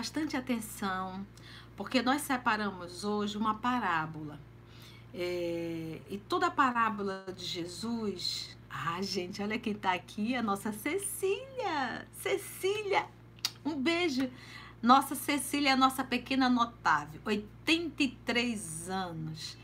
Bastante atenção, porque nós separamos hoje uma parábola. É, e toda a parábola de Jesus. Ah, gente, olha quem tá aqui, a nossa Cecília. Cecília, um beijo. Nossa Cecília, nossa pequena notável, 83 anos,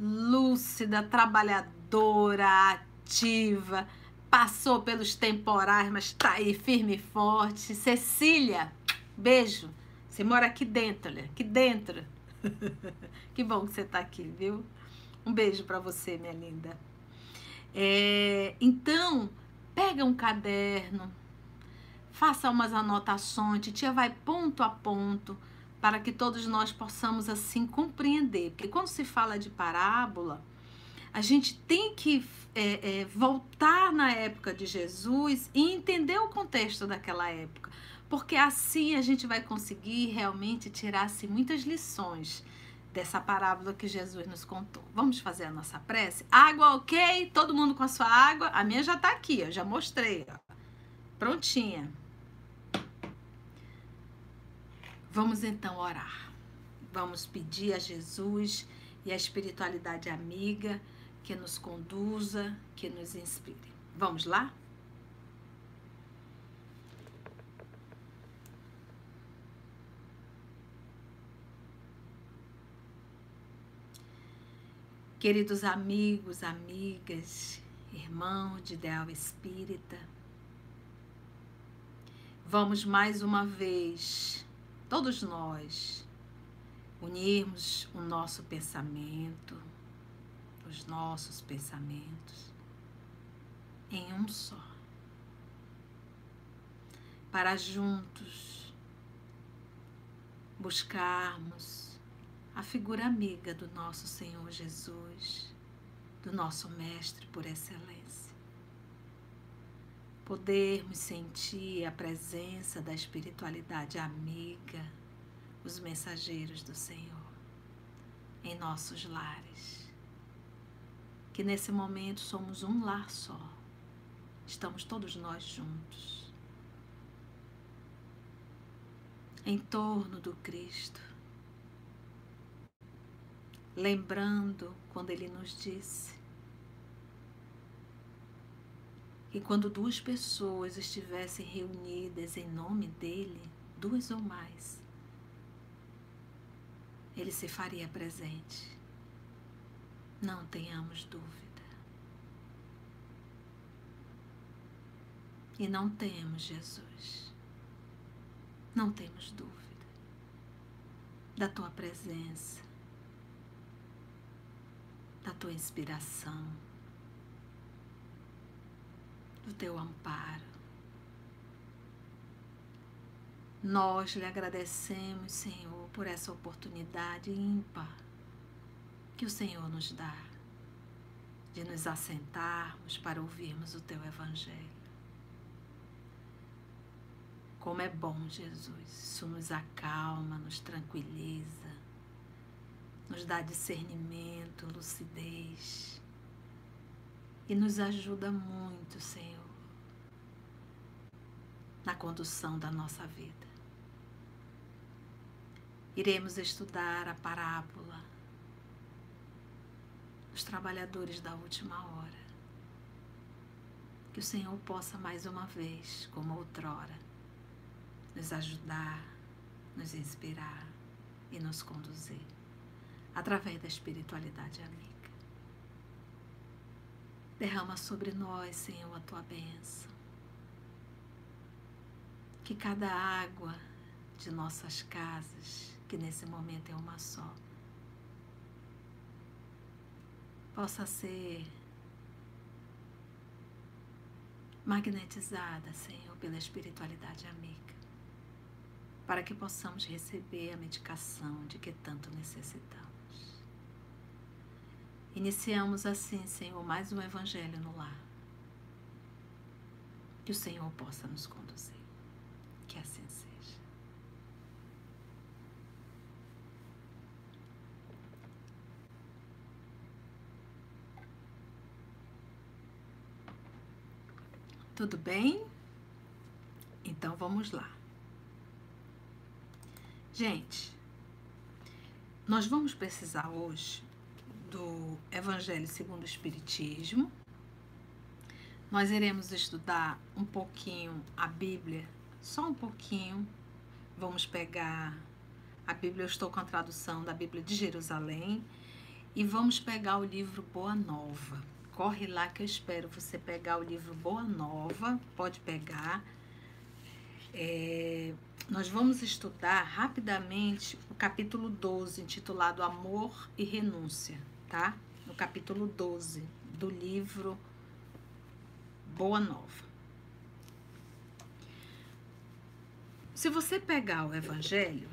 lúcida, trabalhadora, ativa, passou pelos temporais, mas está aí firme e forte. Cecília, beijo. Você mora aqui dentro, olha, aqui dentro. que bom que você está aqui, viu? Um beijo para você, minha linda. É, então, pega um caderno, faça umas anotações, tia vai ponto a ponto para que todos nós possamos assim compreender. Porque quando se fala de parábola, a gente tem que é, é, voltar na época de Jesus e entender o contexto daquela época, porque assim a gente vai conseguir realmente tirar-se muitas lições dessa parábola que Jesus nos contou. Vamos fazer a nossa prece? Água, ok? Todo mundo com a sua água? A minha já está aqui, eu já mostrei. Ó. Prontinha. Vamos então orar. Vamos pedir a Jesus e a espiritualidade amiga que nos conduza, que nos inspire. Vamos lá? Queridos amigos, amigas, irmãos de ideal espírita, vamos mais uma vez todos nós, unirmos o nosso pensamento, os nossos pensamentos em um só, para juntos buscarmos a figura amiga do nosso Senhor Jesus, do nosso Mestre por excelência. Podermos sentir a presença da espiritualidade amiga, os mensageiros do Senhor, em nossos lares. Que nesse momento somos um lar só, estamos todos nós juntos, em torno do Cristo, lembrando quando Ele nos disse que quando duas pessoas estivessem reunidas em nome dele, duas ou mais, ele se faria presente. Não tenhamos dúvida. E não temos Jesus. Não temos dúvida da tua presença, da tua inspiração do teu amparo. Nós lhe agradecemos, Senhor, por essa oportunidade ímpar que o Senhor nos dá de nos assentarmos para ouvirmos o teu Evangelho. Como é bom, Jesus, isso nos acalma, nos tranquiliza, nos dá discernimento, lucidez e nos ajuda muito, Senhor na condução da nossa vida. Iremos estudar a parábola dos trabalhadores da última hora. Que o Senhor possa mais uma vez, como outrora, nos ajudar, nos inspirar e nos conduzir através da espiritualidade amiga. Derrama sobre nós, Senhor, a tua bênção que cada água de nossas casas, que nesse momento é uma só, possa ser magnetizada, Senhor, pela espiritualidade amiga, para que possamos receber a medicação de que tanto necessitamos. Iniciamos assim, Senhor, mais um evangelho no lar. Que o Senhor possa nos conduzir. Que assim seja. Tudo bem? Então vamos lá. Gente, nós vamos precisar hoje do Evangelho segundo o Espiritismo. Nós iremos estudar um pouquinho a Bíblia, só um pouquinho. Vamos pegar a Bíblia, eu estou com a tradução da Bíblia de Jerusalém, e vamos pegar o livro Boa Nova. Corre lá que eu espero você pegar o livro Boa Nova, pode pegar. É, nós vamos estudar rapidamente o capítulo 12, intitulado Amor e Renúncia, tá? No capítulo 12 do livro Boa Nova. Se você pegar o Evangelho,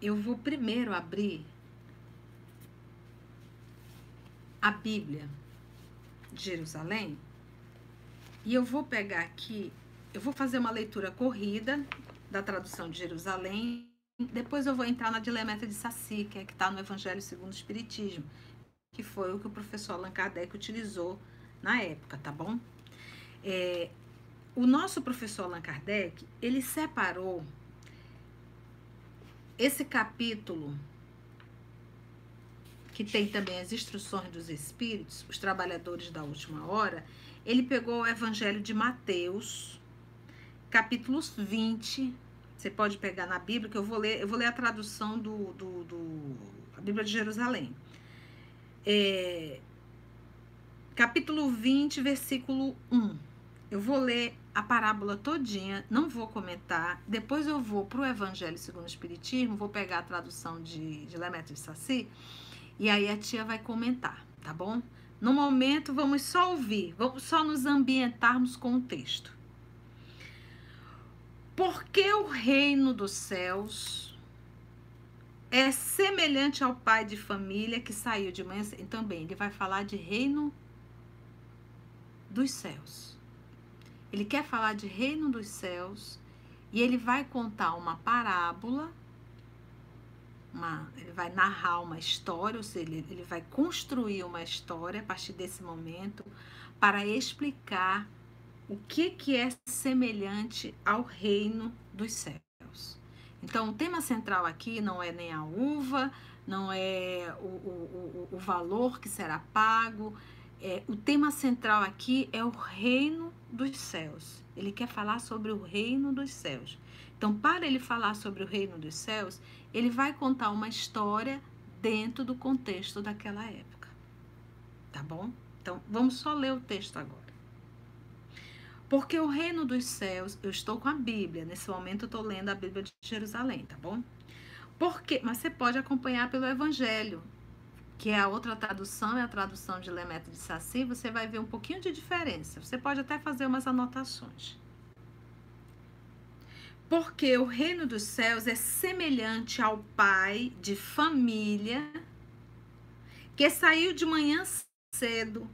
eu vou primeiro abrir a Bíblia de Jerusalém e eu vou pegar aqui, eu vou fazer uma leitura corrida da tradução de Jerusalém. Depois eu vou entrar na Dilemeta de Saci, que é que está no Evangelho segundo o Espiritismo, que foi o que o professor Allan Kardec utilizou na época, tá bom? É, o nosso professor Allan Kardec, ele separou esse capítulo, que tem também as instruções dos espíritos, os trabalhadores da última hora, ele pegou o Evangelho de Mateus, capítulo 20. Você pode pegar na Bíblia, que eu vou ler, eu vou ler a tradução do, do, do a Bíblia de Jerusalém. É, capítulo 20, versículo 1. Eu vou ler a parábola todinha, não vou comentar. Depois eu vou para o Evangelho segundo o Espiritismo, vou pegar a tradução de, de Lemetro de Saci, e aí a tia vai comentar, tá bom? No momento, vamos só ouvir, vamos só nos ambientarmos com o texto. Porque o reino dos céus é semelhante ao pai de família que saiu de manhã. Então, bem, ele vai falar de reino dos céus. Ele quer falar de reino dos céus e ele vai contar uma parábola, uma, ele vai narrar uma história, ou seja, ele, ele vai construir uma história a partir desse momento para explicar o que, que é semelhante ao reino dos céus. Então, o tema central aqui não é nem a uva, não é o, o, o, valor que será pago, é, o tema central aqui é o reino dos céus. Ele quer falar sobre o reino dos céus. Então, para ele falar sobre o reino dos céus, ele vai contar uma história dentro do contexto daquela época. Tá bom? Então, vamos só ler o texto agora. Porque o reino dos céus, eu estou com a Bíblia, nesse momento eu estou lendo a Bíblia de Jerusalém, tá bom? Porque, mas você pode acompanhar pelo Evangelho que é a outra tradução, é a tradução de Lemetro de Saci, você vai ver um pouquinho de diferença. Você pode até fazer umas anotações. Porque o reino dos céus é semelhante ao pai de família que saiu de manhã cedo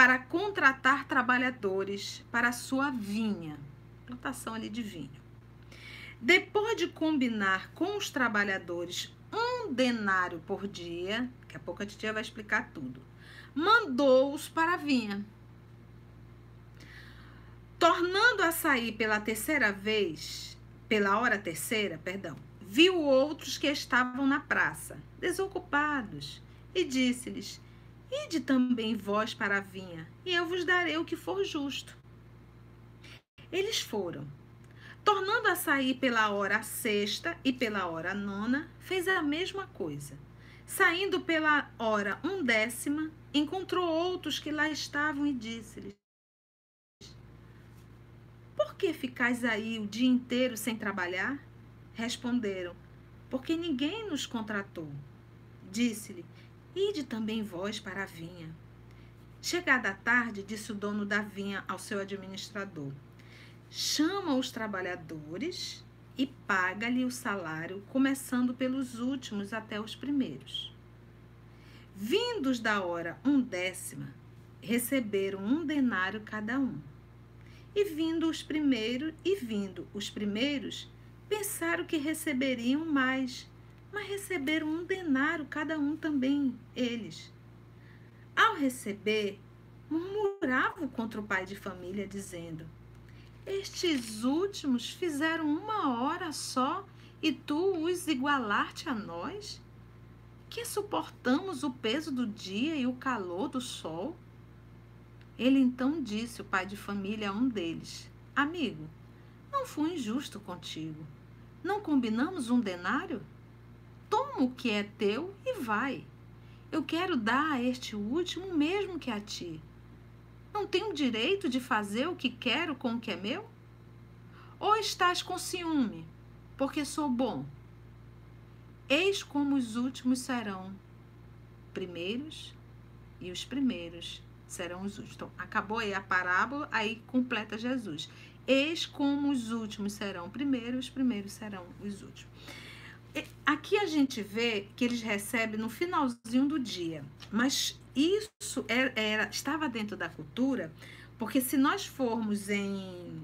para contratar trabalhadores para sua vinha. Plantação ali de vinho. Depois de combinar com os trabalhadores um denário por dia, daqui a pouco a titia vai explicar tudo, mandou-os para a vinha. Tornando a sair pela terceira vez, pela hora terceira, perdão, viu outros que estavam na praça, desocupados, e disse-lhes: Ide também vós para a vinha, e eu vos darei o que for justo. Eles foram Tornando a sair pela hora sexta e pela hora nona, fez a mesma coisa. Saindo pela hora undécima, encontrou outros que lá estavam e disse-lhes: Por que ficais aí o dia inteiro sem trabalhar? Responderam: Porque ninguém nos contratou. Disse-lhe: Ide também vós para a vinha. Chegada a tarde, disse o dono da vinha ao seu administrador: chama os trabalhadores e paga-lhe o salário, começando pelos últimos até os primeiros. Vindos da hora undécima, receberam um denário cada um. E vindo os primeiros, e vindo os primeiros, pensaram que receberiam mais, mas receberam um denário cada um também, eles. Ao receber, murmuravam contra o pai de família, dizendo: Estes últimos fizeram uma hora só e tu os igualaste a nós? Que suportamos o peso do dia e o calor do sol? Ele então disse, o pai de família, a um deles: Amigo, não fui injusto contigo. Não combinamos um denário? Toma o que é teu e vai. Eu quero dar a este último mesmo que a ti. Não tenho direito de fazer o que quero com o que é meu? Ou estás com ciúme, porque sou bom? Eis como os últimos serão primeiros e os primeiros serão os últimos. Então, acabou aí a parábola, aí completa Jesus. Eis como os últimos serão primeiros, os primeiros serão os últimos. Aqui a gente vê que eles recebem no finalzinho do dia, mas isso era, era, estava dentro da cultura, porque se nós formos em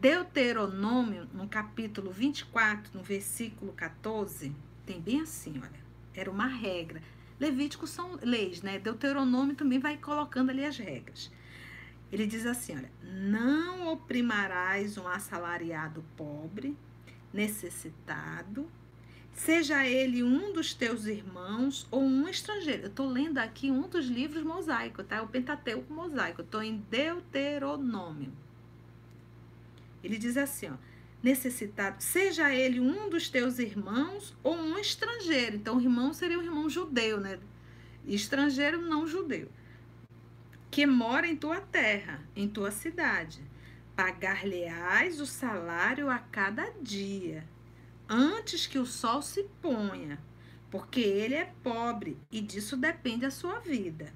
Deuteronômio, no capítulo 24, no versículo 14, tem bem assim, olha, era uma regra. Levítico são leis, né? Deuteronômio também vai colocando ali as regras. Ele diz assim, olha, não oprimarás um assalariado pobre, necessitado, seja ele um dos teus irmãos ou um estrangeiro. Eu estou lendo aqui um dos livros mosaico, tá? O Pentateuco mosaico. Estou em Deuteronômio. Ele diz assim, ó, necessitado, seja ele um dos teus irmãos ou um estrangeiro. Então, irmão seria o irmão judeu, né? Estrangeiro não judeu. Que mora em tua terra, em tua cidade pagar-lhe-ás o salário a cada dia, antes que o sol se ponha, porque ele é pobre e disso depende a sua vida.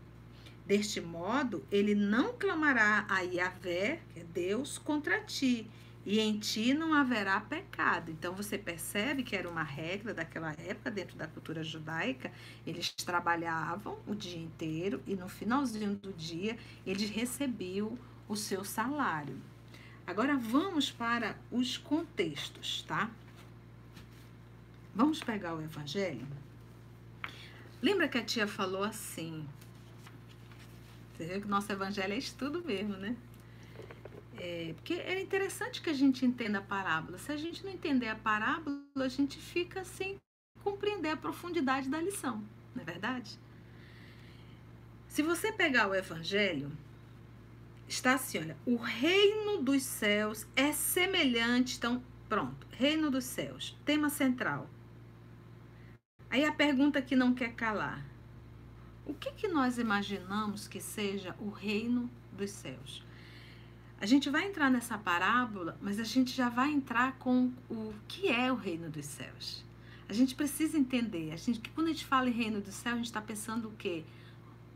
Deste modo, ele não clamará a Yahvé, que é Deus, contra ti, e em ti não haverá pecado. Então você percebe que era uma regra daquela época, dentro da cultura judaica, eles trabalhavam o dia inteiro e no finalzinho do dia eles recebiam o seu salário. Agora vamos para os contextos, tá? Vamos pegar o evangelho? Lembra que a tia falou assim? Você viu que o nosso evangelho é estudo mesmo, né? É, porque é interessante que a gente entenda a parábola. Se a gente não entender a parábola, a gente fica sem compreender a profundidade da lição, não é verdade? Se você pegar o evangelho, está assim, olha, o reino dos céus é semelhante, então, pronto, reino dos céus, tema central. Aí a pergunta que não quer calar. O que, que nós imaginamos que seja o reino dos céus? A gente vai entrar nessa parábola, mas a gente já vai entrar com o que é o reino dos céus. A gente precisa entender, a gente, quando a gente fala em reino dos céus, a gente está pensando o quê?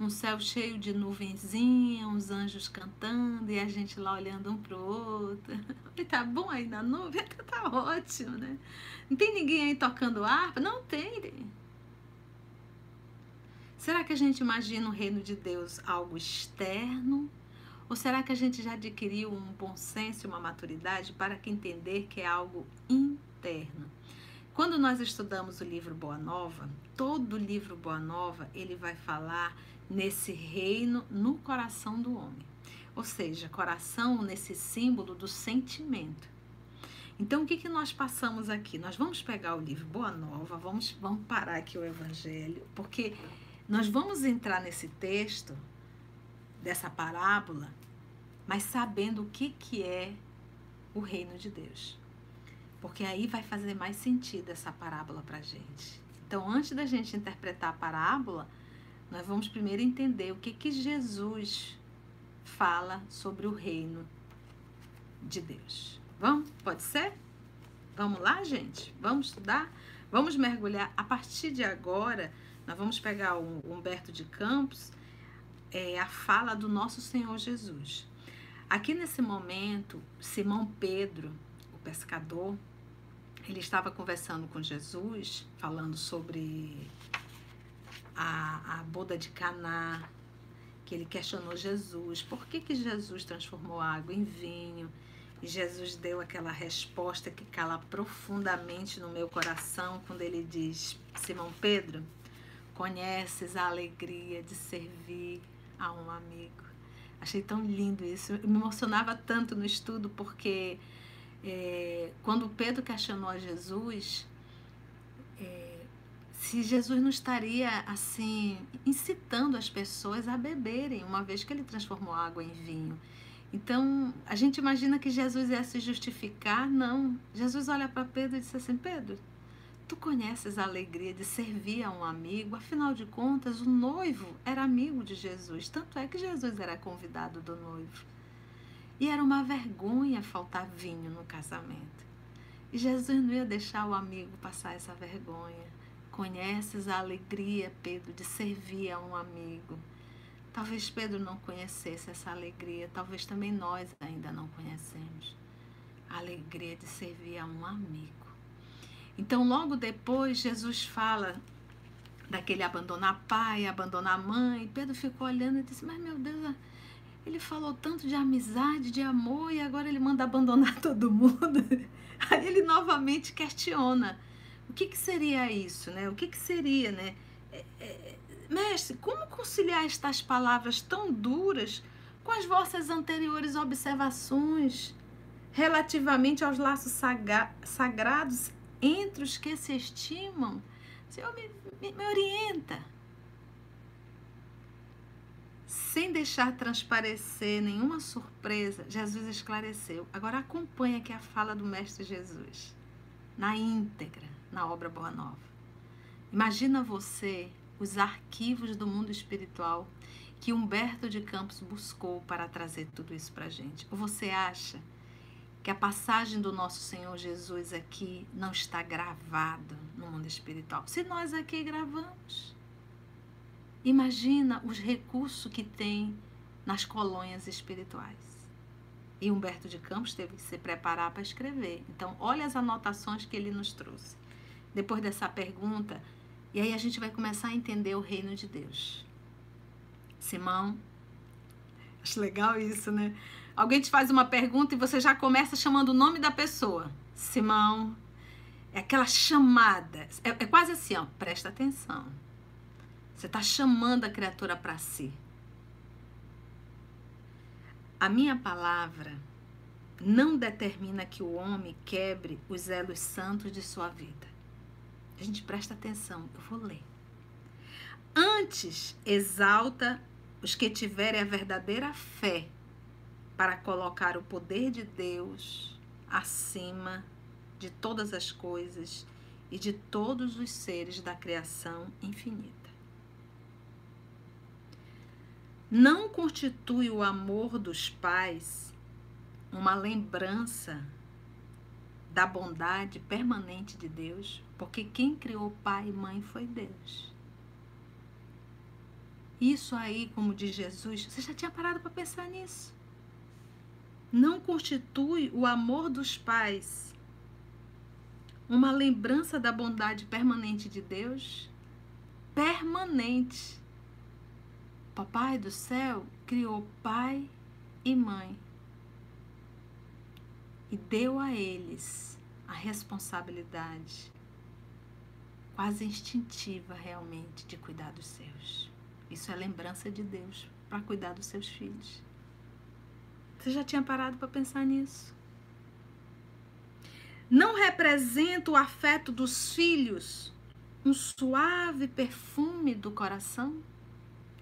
Um céu cheio de nuvenzinha, uns anjos cantando e a gente lá olhando um pro outro. E tá bom aí na nuvem? Tá ótimo, né? Não tem ninguém aí tocando harpa? Não tem. Será que a gente imagina o reino de Deus algo externo? Ou será que a gente já adquiriu um bom senso e uma maturidade para que entender que é algo interno? Quando nós estudamos o livro Boa Nova, todo livro Boa Nova, ele vai falar nesse reino no coração do homem. Ou seja, coração nesse símbolo do sentimento. Então, o que, que nós passamos aqui? Nós vamos pegar o livro Boa Nova, vamos, vamos parar aqui o Evangelho, porque nós vamos entrar nesse texto, dessa parábola, mas sabendo o que, que é o reino de Deus. Porque aí vai fazer mais sentido essa parábola para gente. Então, antes da gente interpretar a parábola, nós vamos primeiro entender o que, que Jesus fala sobre o reino de Deus. Vamos? Pode ser? Vamos lá, gente? Vamos estudar? Vamos mergulhar. A partir de agora, nós vamos pegar o Humberto de Campos, é, a fala do nosso Senhor Jesus. Aqui nesse momento, Simão Pedro, o pescador, ele estava conversando com Jesus, falando sobre a, a boda de Caná, que ele questionou Jesus, por que, que Jesus transformou água em vinho? E Jesus deu aquela resposta que cala profundamente no meu coração quando ele diz: Simão Pedro, conheces a alegria de servir a um amigo, Achei tão lindo isso. Eu me emocionava tanto no estudo porque é, quando Pedro questionou a Jesus, se Jesus não estaria assim incitando as pessoas a beberem, uma vez que ele transformou água em vinho. Então, a gente imagina que Jesus ia se justificar. Não. Jesus olha para Pedro e disse assim: Pedro, tu conheces a alegria de servir a um amigo? Afinal de contas, o noivo era amigo de Jesus. Tanto é que Jesus era convidado do noivo. E era uma vergonha faltar vinho no casamento. E Jesus não ia deixar o amigo passar essa vergonha. Conheces a alegria, Pedro, de servir a um amigo. Talvez Pedro não conhecesse essa alegria, talvez também nós ainda não conhecemos. A alegria de servir a um amigo. Então, logo depois, Jesus fala daquele abandonar pai, abandonar mãe. Pedro ficou olhando e disse: Mas meu Deus, ele falou tanto de amizade, de amor, e agora ele manda abandonar todo mundo. Aí ele novamente questiona: o que, que seria isso, né? O que, que seria, né? É, é, Mestre, como conciliar estas palavras tão duras com as vossas anteriores observações relativamente aos laços sagra sagrados entre os que se estimam? Senhor, me, me, me orienta. Sem deixar transparecer nenhuma surpresa, Jesus esclareceu. Agora acompanha aqui a fala do Mestre Jesus, na íntegra, na obra Boa Nova. Imagina você os arquivos do mundo espiritual que Humberto de Campos buscou para trazer tudo isso para a gente? Ou você acha que a passagem do nosso Senhor Jesus aqui não está gravada no mundo espiritual? Se nós aqui gravamos, imagina os recursos que tem nas colônias espirituais. E Humberto de Campos teve que se preparar para escrever. Então, olha as anotações que ele nos trouxe. Depois dessa pergunta, e aí a gente vai começar a entender o reino de Deus. Simão, acho legal isso, né? Alguém te faz uma pergunta e você já começa chamando o nome da pessoa. Simão, é aquela chamada. É, é quase assim, ó, presta atenção. Você está chamando a criatura para si. A minha palavra não determina que o homem quebre os elos santos de sua vida. A gente presta atenção, eu vou ler. Antes, exalta os que tiverem a verdadeira fé para colocar o poder de Deus acima de todas as coisas e de todos os seres da criação infinita. Não constitui o amor dos pais uma lembrança da bondade permanente de Deus, porque quem criou pai e mãe foi Deus. Isso aí, como diz Jesus, você já tinha parado para pensar nisso? Não constitui o amor dos pais uma lembrança da bondade permanente de Deus? Permanente. Papai do céu criou pai e mãe e deu a eles a responsabilidade quase instintiva realmente de cuidar dos seus. Isso é lembrança de Deus para cuidar dos seus filhos. Você já tinha parado para pensar nisso? Não representa o afeto dos filhos um suave perfume do coração?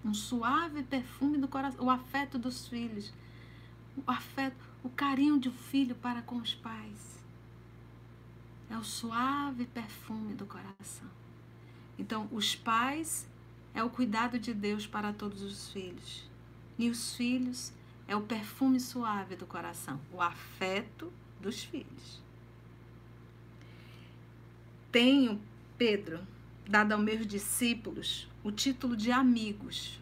Um suave perfume do coração, o afeto dos filhos, o afeto, o carinho de um filho para com os pais. É o suave perfume do coração. Então, os pais é o cuidado de Deus para todos os filhos. E os filhos é o perfume suave do coração, o afeto dos filhos. Tenho, Pedro, dado aos meus discípulos o título de amigos,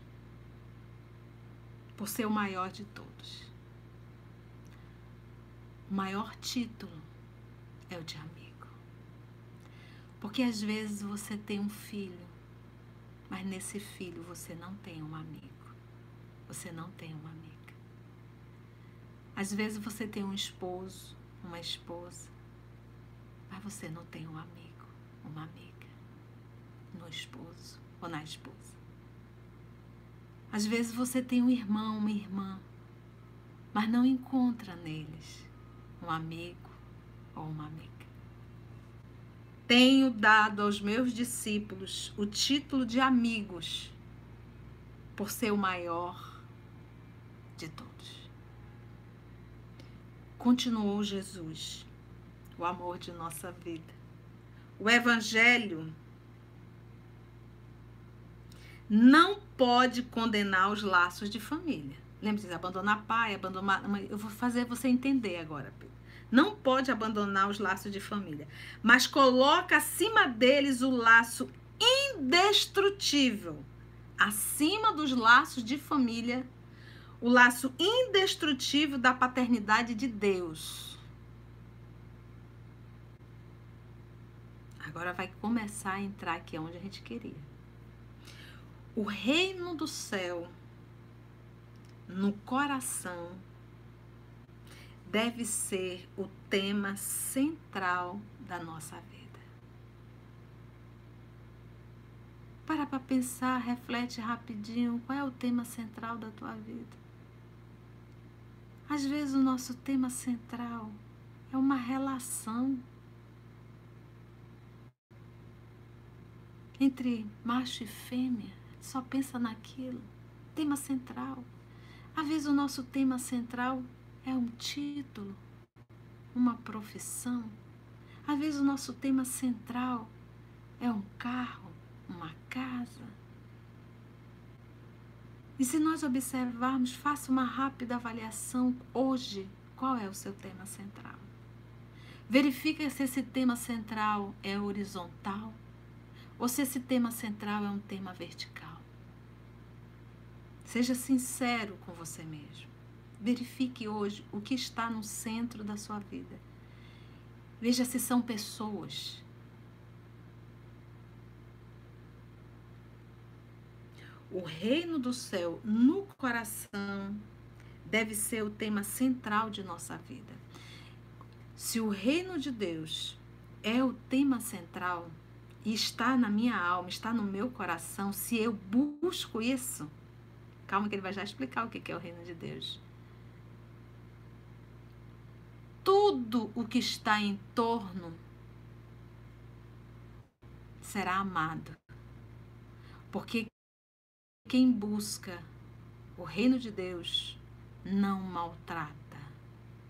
por ser o maior de todos. Maior título é o de amigo. Porque às vezes você tem um filho, mas nesse filho você não tem um amigo. Você não tem uma amiga. Às vezes você tem um esposo, uma esposa, mas você não tem um amigo, uma amiga no esposo ou na esposa. Às vezes você tem um irmão, uma irmã, mas não encontra neles um amigo ou uma amiga. Tenho dado aos meus discípulos o título de amigos, por ser o maior de todos. Continuou Jesus, o amor de nossa vida. O Evangelho não pode condenar os laços de família. Lembre-se, abandonar pai, abandonar. Eu vou fazer você entender agora, Pedro não pode abandonar os laços de família, mas coloca acima deles o laço indestrutível, acima dos laços de família, o laço indestrutível da paternidade de Deus. Agora vai começar a entrar aqui onde a gente queria. O reino do céu no coração deve ser o tema central da nossa vida. Para para pensar, reflete rapidinho qual é o tema central da tua vida. Às vezes o nosso tema central é uma relação entre macho e fêmea. Só pensa naquilo. Tema central. Às vezes o nosso tema central é um título, uma profissão. Às vezes o nosso tema central é um carro, uma casa. E se nós observarmos, faça uma rápida avaliação hoje, qual é o seu tema central? Verifique se esse tema central é horizontal ou se esse tema central é um tema vertical. Seja sincero com você mesmo. Verifique hoje o que está no centro da sua vida. Veja se são pessoas. O reino do céu no coração deve ser o tema central de nossa vida. Se o reino de Deus é o tema central e está na minha alma, está no meu coração, se eu busco isso, calma que ele vai já explicar o que é o reino de Deus. Tudo o que está em torno será amado. Porque quem busca o reino de Deus não maltrata,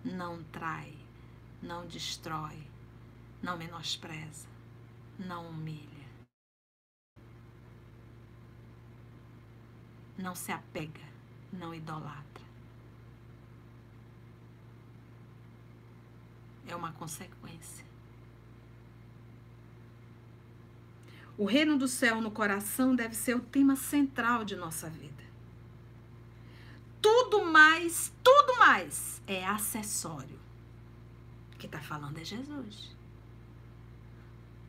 não trai, não destrói, não menospreza, não humilha. Não se apega, não idolatra. É uma consequência. O reino do céu no coração deve ser o tema central de nossa vida. Tudo mais, tudo mais é acessório. O que está falando é Jesus.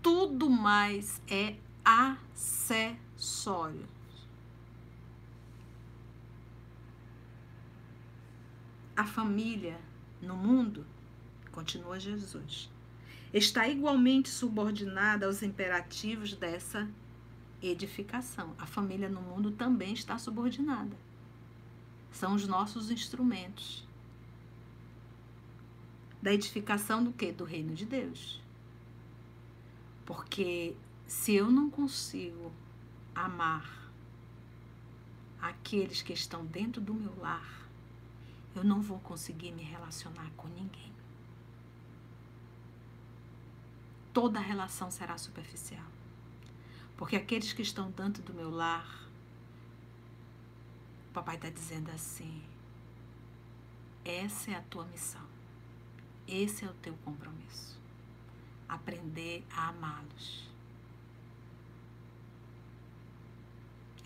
Tudo mais é acessório. A família no mundo continua Jesus, está igualmente subordinada aos imperativos dessa edificação. A família no mundo também está subordinada. São os nossos instrumentos da edificação do que? Do reino de Deus. Porque se eu não consigo amar aqueles que estão dentro do meu lar, eu não vou conseguir me relacionar com ninguém. Toda relação será superficial. Porque aqueles que estão dentro do meu lar, o papai está dizendo assim: essa é a tua missão, esse é o teu compromisso. Aprender a amá-los.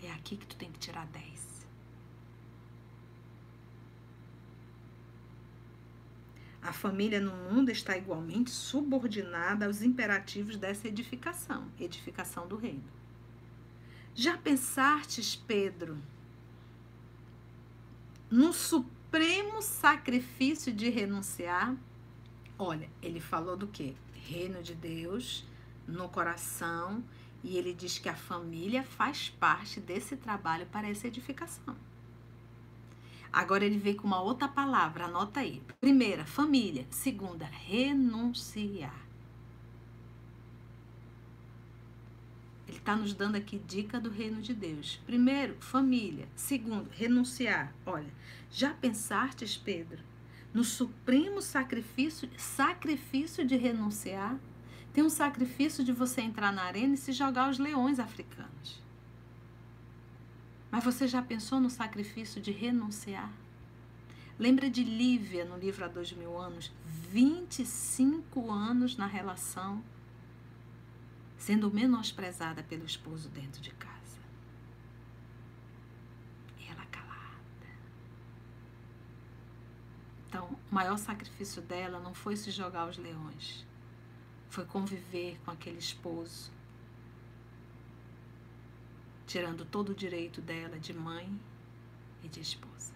É aqui que tu tem que tirar 10. A família no mundo está igualmente subordinada aos imperativos dessa edificação, edificação do reino. Já pensastes, Pedro, no supremo sacrifício de renunciar? Olha, ele falou do que? Reino de Deus no coração E ele diz que a família faz parte desse trabalho para essa edificação. Agora ele vem com uma outra palavra, anota aí. Primeira, família. Segunda, renunciar. Ele está nos dando aqui dica do reino de Deus. Primeiro, família. Segundo, renunciar. Olha, já pensastes, Pedro, no supremo sacrifício, sacrifício de renunciar? Tem um sacrifício de você entrar na arena e se jogar aos leões africanos. Mas você já pensou no sacrifício de renunciar? Lembra de Lívia no livro Há Dois Mil Anos? 25 anos na relação, sendo menosprezada pelo esposo dentro de casa. Ela calada. Então, o maior sacrifício dela não foi se jogar aos leões, foi conviver com aquele esposo, tirando todo o direito dela de mãe e de esposa,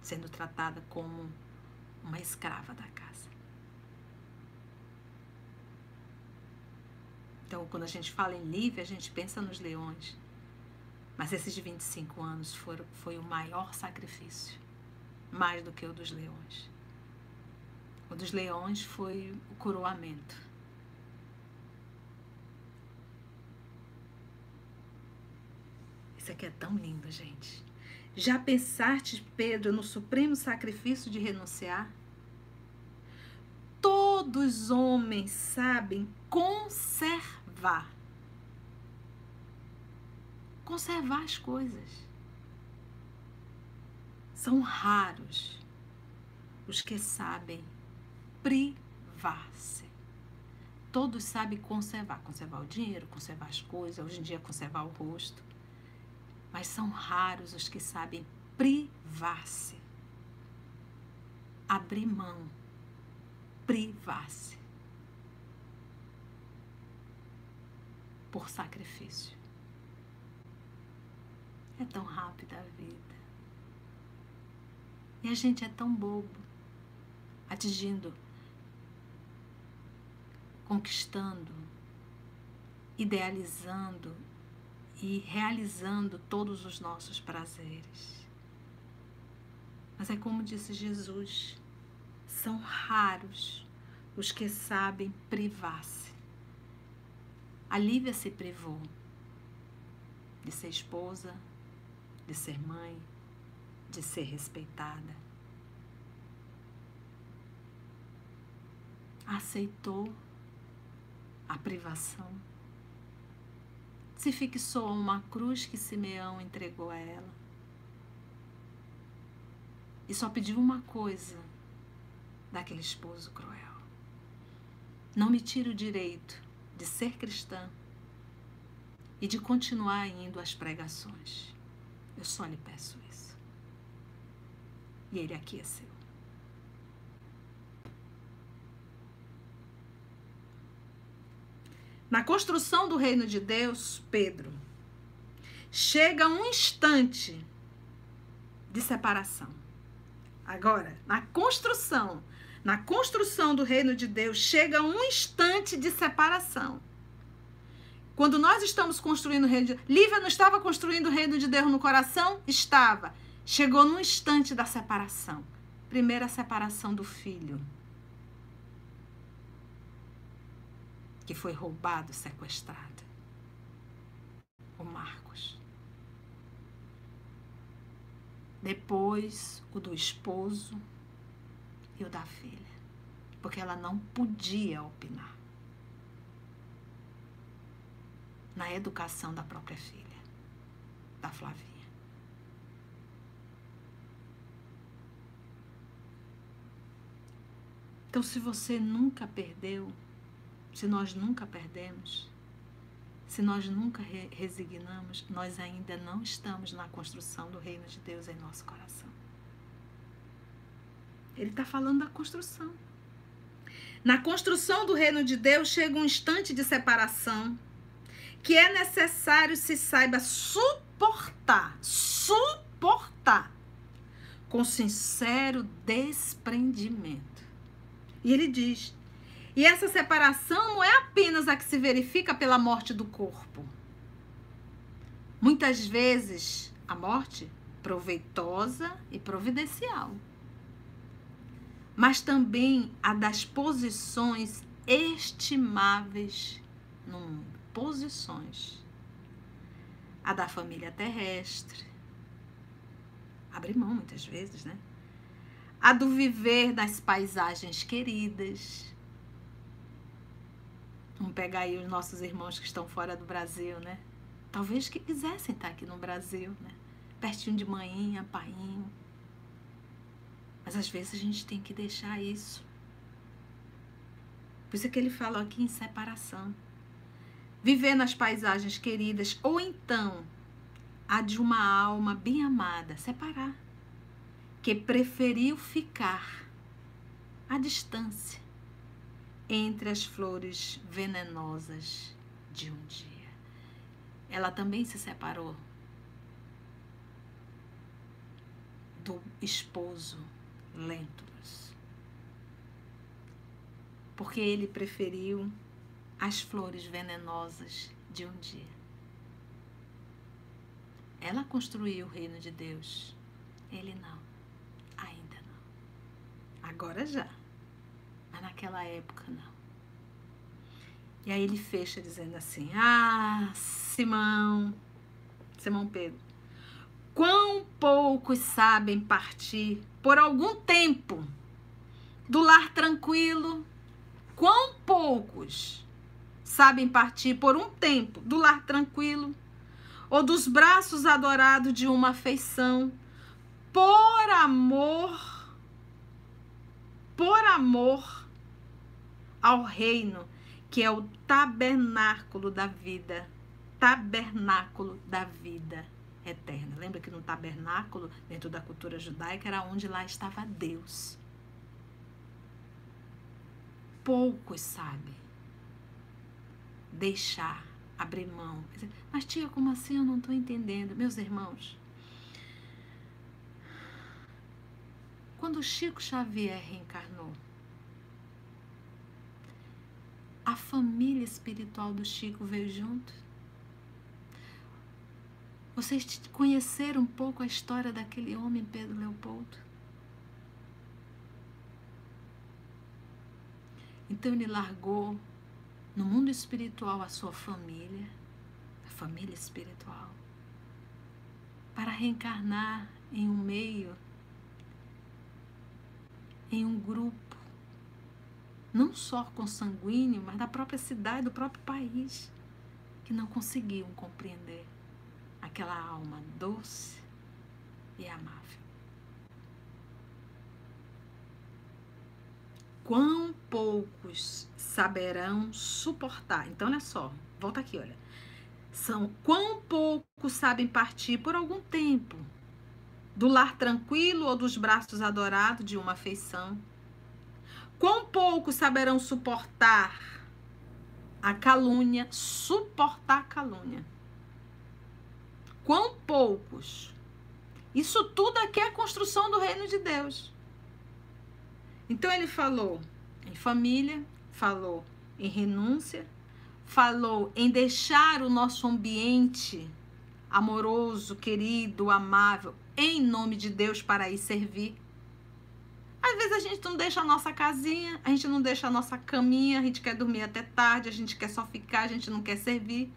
sendo tratada como uma escrava da casa. Então, quando a gente fala em Lívia, a gente pensa nos leões. Mas esses 25 anos foram, foi o maior sacrifício, mais do que o dos leões. O dos leões foi o coroamento. Isso aqui é tão lindo, gente. Já pensaste, Pedro, no supremo sacrifício de renunciar? Todos os homens sabem conservar. Conservar as coisas. São raros os que sabem privar-se. Todos sabem conservar, conservar o dinheiro, conservar as coisas, hoje em dia conservar o rosto mas são raros os que sabem privar-se, abrir mão, privar-se por sacrifício. É tão rápida a vida. E a gente é tão bobo, atingindo, conquistando, idealizando e realizando todos os nossos prazeres. Mas é como disse Jesus: são raros os que sabem privar-se. A Lívia se privou de ser esposa, de ser mãe, de ser respeitada. Aceitou a privação se fixou a uma cruz que Simeão entregou a ela. E só pediu uma coisa daquele esposo cruel: Não me tire o direito de ser cristã e de continuar indo às pregações. Eu só lhe peço isso. E ele aqueceu. Na construção do reino de Deus, Pedro, chega um instante de separação. Agora, na construção, na construção do reino de Deus, chega um instante de separação. Quando nós estamos construindo o reino de Deus, Lívia não estava construindo o reino de Deus no coração? Estava. Chegou no instante da separação. Primeira separação do filho. Que foi roubado, sequestrado. O Marcos. Depois, o do esposo e o da filha. Porque ela não podia opinar na educação da própria filha, da Flavinha. Então, se você nunca perdeu se nós nunca perdemos, se nós nunca re resignamos, nós ainda não estamos na construção do reino de Deus em nosso coração. Ele está falando da construção. Na construção do reino de Deus chega um instante de separação que é necessário se saiba suportar, suportar com sincero desprendimento. E ele diz: E essa separação não é apenas a que se verifica pela morte do corpo. Muitas vezes a morte proveitosa e providencial, mas também a das posições estimáveis no mundo, posições. A da família terrestre. Abre mão muitas vezes, né? A do viver nas paisagens queridas Vamos pegar aí os nossos irmãos que estão fora do Brasil, né? Talvez que quisessem estar aqui no Brasil, né? Pertinho de manhinha, painho. Mas às vezes a gente tem que deixar isso. Por isso é que ele falou aqui em separação. Viver nas paisagens queridas, ou então a de uma alma bem amada, separar, que preferiu ficar à distância entre as flores venenosas de um dia. Ela também se separou do esposo Lentulus, porque ele preferiu as flores venenosas de um dia. Ela construiu o reino de Deus, ele não, ainda não. Agora já. Mas naquela época não. E aí ele fecha dizendo assim: Ah, Simão, Simão Pedro, quão poucos sabem partir por algum tempo do lar tranquilo, quão poucos sabem partir por um tempo do lar tranquilo ou dos braços adorados de uma afeição por amor por amor ao reino, que é o tabernáculo da vida. Tabernáculo da vida eterna. Lembra que no tabernáculo, dentro da cultura judaica, era onde lá estava Deus. Poucos sabem deixar, abrir mão. Mas, tia, como assim? Eu não estou entendendo. Meus irmãos, quando Chico Xavier reencarnou, a família espiritual do Chico veio junto? Vocês conheceram um pouco a história daquele homem, Pedro Leopoldo? Então ele largou no mundo espiritual a sua família, a família espiritual, para reencarnar em um meio, em um grupo não só consanguíneo, mas da própria cidade, do próprio país, que não conseguiam compreender aquela alma doce e amável. Quão poucos saberão suportar. Então, olha só, volta aqui, olha. São quão poucos sabem partir por algum tempo do lar tranquilo ou dos braços adorados de uma afeição Quão poucos saberão suportar a calúnia, suportar a calúnia? Quão poucos? Isso tudo aqui é a construção do reino de Deus. Então ele falou em família, falou em renúncia, falou em deixar o nosso ambiente amoroso, querido, amável, em nome de Deus para ir servir. Às vezes a gente não deixa a nossa casinha, a gente não deixa a nossa caminha, a gente quer dormir até tarde, a gente quer só ficar, a gente não quer servir.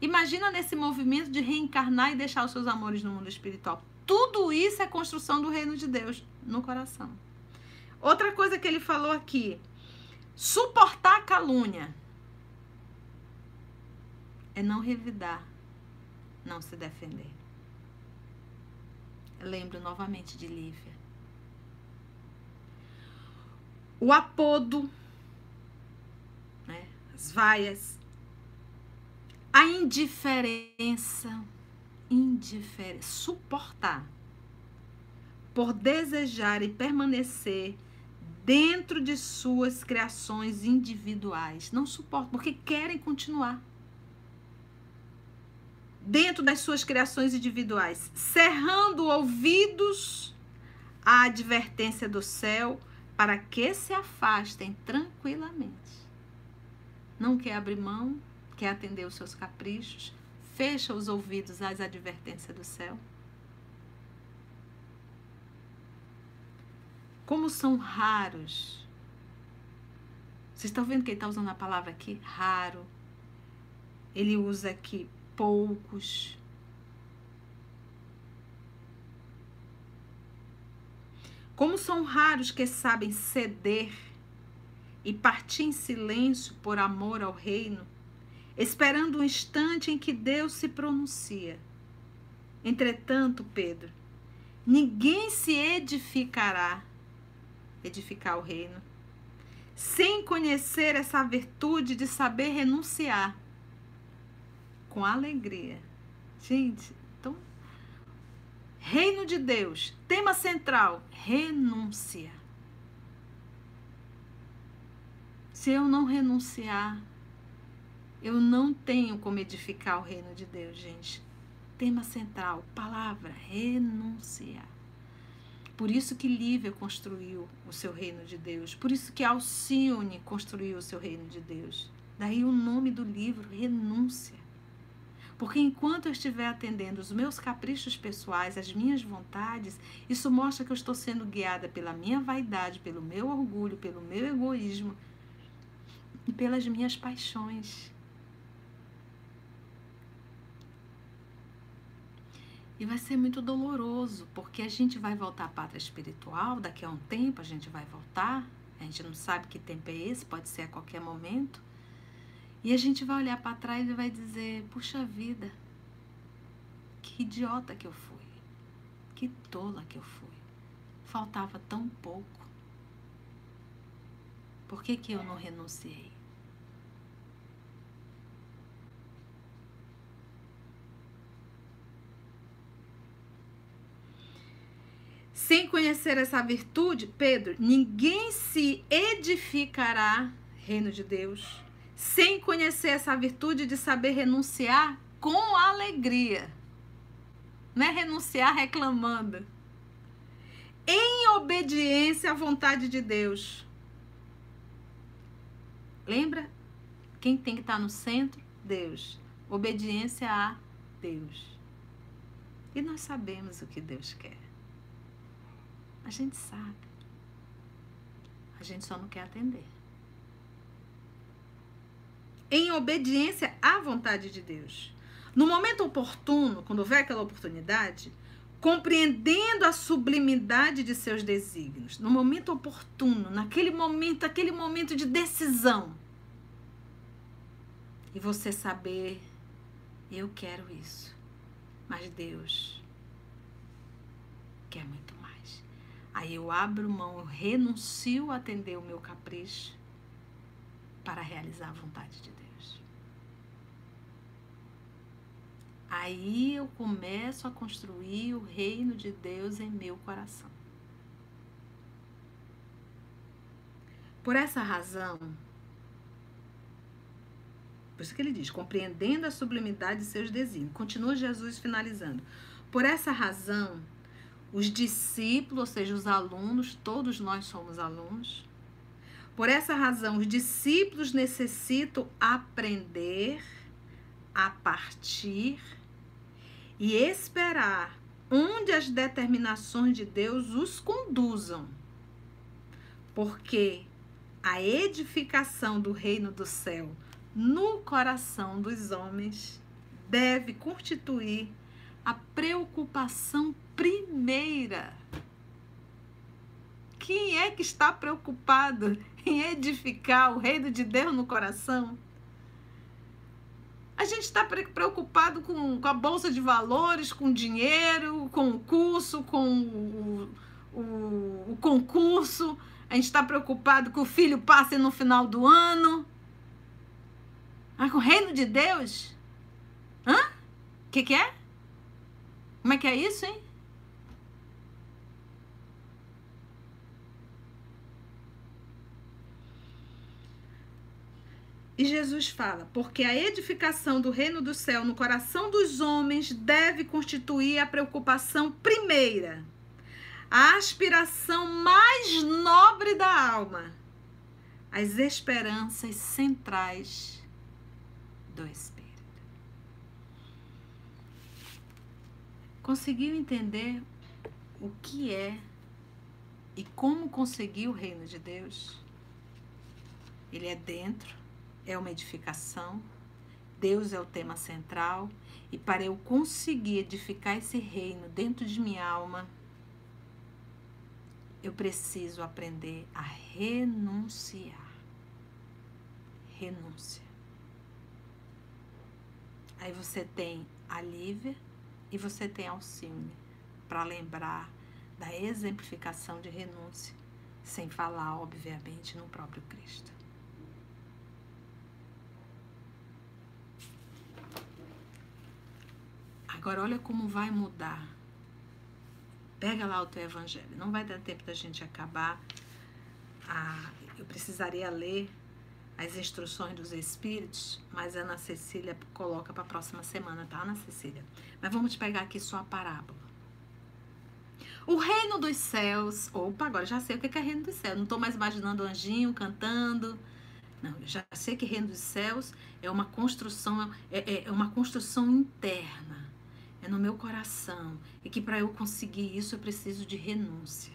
Imagina nesse movimento de reencarnar e deixar os seus amores no mundo espiritual. Tudo isso é construção do reino de Deus no coração. Outra coisa que ele falou aqui: suportar a calúnia é não revidar, não se defender. Eu lembro novamente de Lívia o apodo, né, as vaias, a indiferença, indiferença, suportar, por desejar e permanecer dentro de suas criações individuais. Não suportam, porque querem continuar. Dentro das suas criações individuais, cerrando ouvidos à advertência do céu para que se afastem tranquilamente. Não quer abrir mão, quer atender os seus caprichos, fecha os ouvidos às advertências do céu. Como são raros. Vocês estão vendo que ele está usando a palavra aqui? Raro. Ele usa aqui poucos. Como são raros que sabem ceder e partir em silêncio por amor ao reino, esperando um instante em que Deus se pronuncia. Entretanto, Pedro, ninguém se edificará, edificar o reino, sem conhecer essa virtude de saber renunciar com alegria. Gente, Reino de Deus, tema central: renúncia. Se eu não renunciar, eu não tenho como edificar o reino de Deus, gente. Tema central, palavra, renunciar. Por isso que Lívia construiu o seu reino de Deus. Por isso que Alcione construiu o seu reino de Deus. Daí o nome do livro, Renúncia. Porque enquanto eu estiver atendendo os meus caprichos pessoais, as minhas vontades, isso mostra que eu estou sendo guiada pela minha vaidade, pelo meu orgulho, pelo meu egoísmo e pelas minhas paixões. E vai ser muito doloroso, porque a gente vai voltar à pátria espiritual, daqui a um tempo a gente vai voltar, a gente não sabe que tempo é esse, pode ser a qualquer momento. E a gente vai olhar para trás e vai dizer: puxa vida, que idiota que eu fui, que tola que eu fui. Faltava tão pouco. Por que, que eu não renunciei? Sem conhecer essa virtude, Pedro, ninguém se edificará, reino de Deus, sem conhecer essa virtude de saber renunciar com alegria. Não é renunciar reclamando. Em obediência à vontade de Deus. Lembra? Quem tem que estar no centro? Deus. Obediência a Deus. E nós sabemos o que Deus quer. A gente sabe. A gente só não quer atender em obediência à vontade de Deus. No momento oportuno, quando houver aquela oportunidade, compreendendo a sublimidade de seus desígnios, no momento oportuno, naquele momento, aquele momento de decisão. E você saber, eu quero isso, mas Deus quer muito mais. Aí eu abro mão, eu renuncio a atender o meu capricho para realizar a vontade de Deus. Aí eu começo a construir o reino de Deus em meu coração. Por essa razão, por isso que ele diz, compreendendo a sublimidade de seus desígnios. Continua Jesus finalizando. Por essa razão, os discípulos, ou seja, os alunos, todos nós somos alunos. Por essa razão, os discípulos necessitam aprender a partir e esperar onde as determinações de Deus os conduzam. Porque a edificação do reino do céu no coração dos homens deve constituir a preocupação primeira. Quem é que está preocupado em edificar o reino de Deus no coração? A gente está preocupado com, com a bolsa de valores, com dinheiro, com o curso, com o, o, o concurso. A gente está preocupado que o filho passe no final do ano. Mas com o reino de Deus? Hã? O que, que é? Como é que é isso, hein? E Jesus fala: porque a edificação do reino do céu no coração dos homens deve constituir a preocupação primeira. a aspiração mais nobre da alma, as esperanças centrais do Espírito. Conseguiu entender o que é e como conseguir o reino de Deus? Ele é dentro, é uma edificação, Deus é o tema central, e para eu conseguir edificar esse reino dentro de minha alma, eu preciso aprender a renunciar. Renúncia. Aí você tem a Lívia e você tem Alcine para lembrar da exemplificação de renúncia, sem falar, obviamente, no próprio Cristo. Agora, olha como vai mudar. Pega lá o teu evangelho. Não vai dar tempo da gente acabar. Ah, eu precisaria ler as instruções dos Espíritos, mas a Ana Cecília coloca para a próxima semana, tá, Ana Cecília? Mas vamos pegar aqui só a parábola. O reino dos céus. Opa, agora já sei o que é reino dos céus. Não estou mais imaginando o anjinho cantando. Não, já sei que reino dos céus é uma construção, é, é, é uma construção interna é no meu coração. E que para eu conseguir isso eu preciso de renúncia.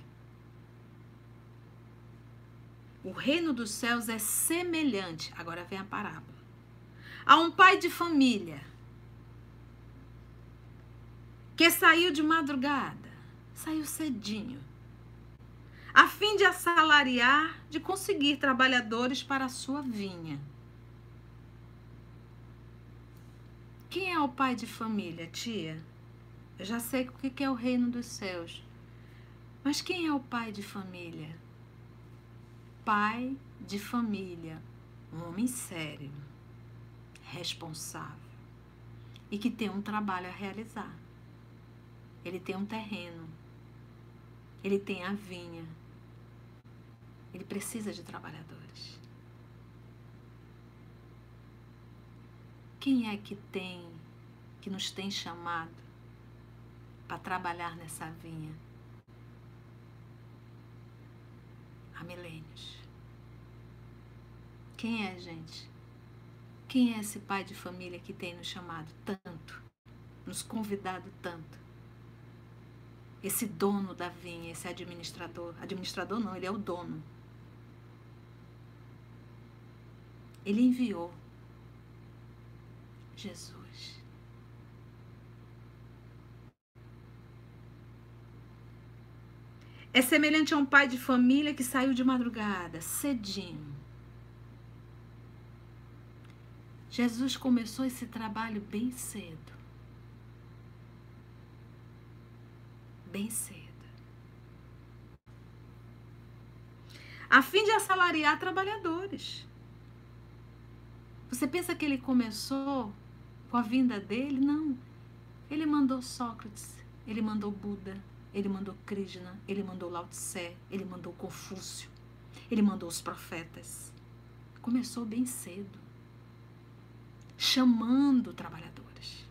O reino dos céus é semelhante, agora vem a parábola, a um pai de família que saiu de madrugada, saiu cedinho, a fim de assalariar, de conseguir trabalhadores para a sua vinha. Quem é o pai de família, tia? Eu já sei o que é o reino dos céus. Mas quem é o pai de família? Pai de família, um homem sério, responsável e que tem um trabalho a realizar. Ele tem um terreno, ele tem a vinha, ele precisa de trabalhadores. Quem é que tem, que nos tem chamado para trabalhar nessa vinha? Há milênios. Quem é, gente? Quem é esse pai de família que tem nos chamado tanto, nos convidado tanto? Esse dono da vinha, esse administrador. Administrador não, ele é o dono. Ele enviou Jesus. É semelhante a um pai de família que saiu de madrugada, cedinho. Jesus começou esse trabalho bem cedo. Bem cedo. A fim de assalariar trabalhadores. Você pensa que ele começou com a vinda dele, não. Ele mandou Sócrates, ele mandou Buda, ele mandou Krishna, ele mandou Lao Tse, ele mandou Confúcio, ele mandou os profetas. Começou bem cedo, chamando trabalhadores.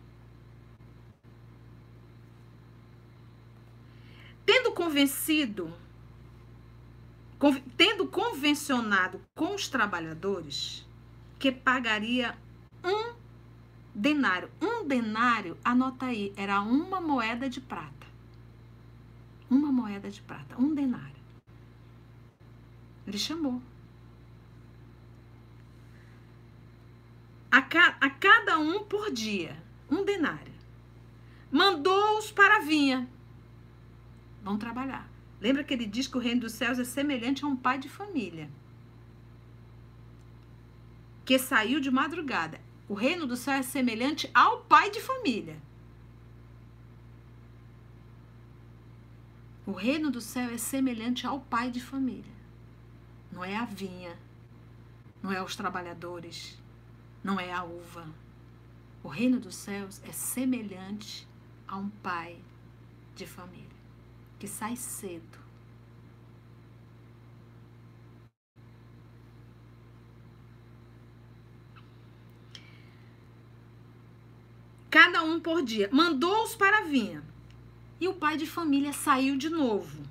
Tendo convencido, tendo convencionado com os trabalhadores que pagaria um denário. Um denário, anota aí, era uma moeda de prata. Uma moeda de prata, um denário. Ele chamou. A, ca, a cada um por dia, um denário. Mandou-os para a vinha. Vão trabalhar. Lembra que ele diz que o reino dos céus é semelhante a um pai de família que saiu de madrugada. O reino do céu é semelhante ao pai de família. O reino do céu é semelhante ao pai de família. Não é a vinha, não é os trabalhadores, não é a uva. O reino dos céus é semelhante a um pai de família que sai cedo cada um por dia. Mandou-os para a vinha. E o pai de família saiu de novo.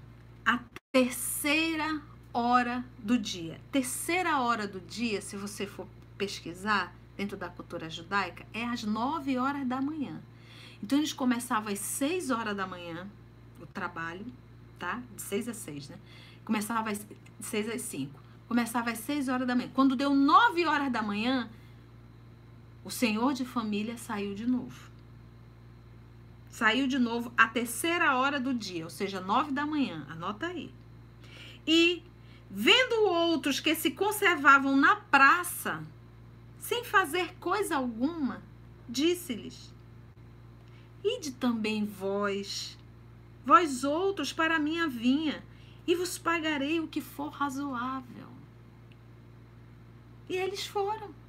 terceira hora do dia. Terceira hora do dia, se você for pesquisar dentro da cultura judaica, é às nove horas da manhã. Então eles começavam às seis horas da manhã o trabalho, tá? De seis a seis, né? Começava às seis às cinco. Começava às seis horas da manhã. Quando deu nove horas da manhã, o senhor de família saiu de novo. Saiu de novo a terceira hora do dia, ou seja, nove da manhã. Anota aí. E vendo outros que se conservavam na praça, sem fazer coisa alguma, disse-lhes: Ide também vós, vós outros, para a minha vinha, e vos pagarei o que for razoável. E eles foram.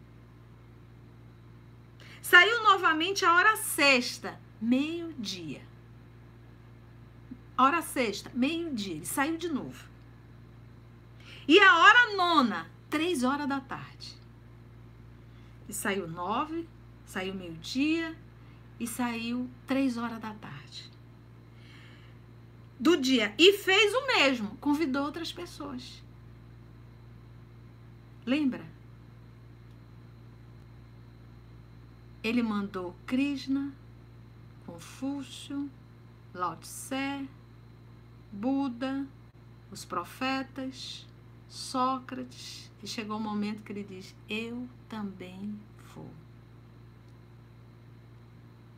Saiu novamente a hora sexta, meio-dia. Hora sexta, meio-dia. Ele saiu de novo. E a hora nona, três horas da tarde. E saiu nove, saiu meio-dia e saiu três horas da tarde. Do dia. E fez o mesmo, convidou outras pessoas. Lembra? Ele mandou Krishna, Confúcio, Lao Tse, Buda, os profetas, Sócrates, e chegou o um momento que ele diz: Eu também vou.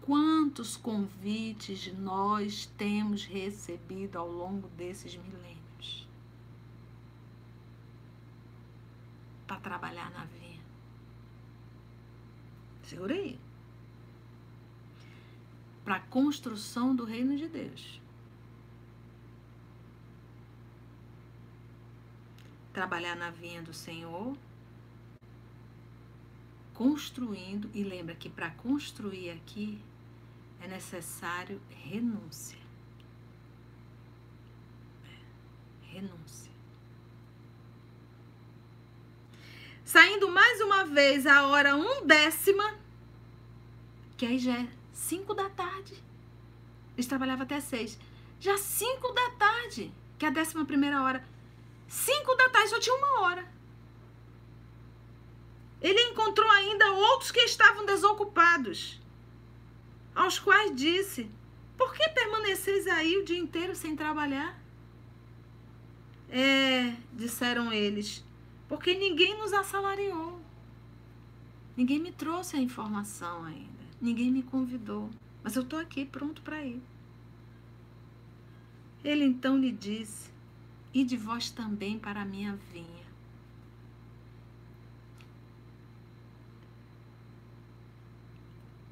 Quantos convites nós temos recebido ao longo desses milênios para trabalhar na vida? Segura aí. Para a construção do reino de Deus. Trabalhar na vinha do Senhor, construindo, e lembra que para construir aqui é necessário renúncia. renúncia. Saindo mais uma vez a hora um décima, que aí já é 5 da tarde. Eles trabalhavam até 6. Já 5 da tarde, que é a décima primeira hora. 5 da tarde, só tinha uma hora. Ele encontrou ainda outros que estavam desocupados, aos quais disse: Por que permaneceis aí o dia inteiro sem trabalhar? É, disseram eles, porque ninguém nos assalariou. Ninguém me trouxe a informação ainda. Ninguém me convidou, mas eu estou aqui pronto para ir. Ele então lhe disse: E de vós também para a minha vinha.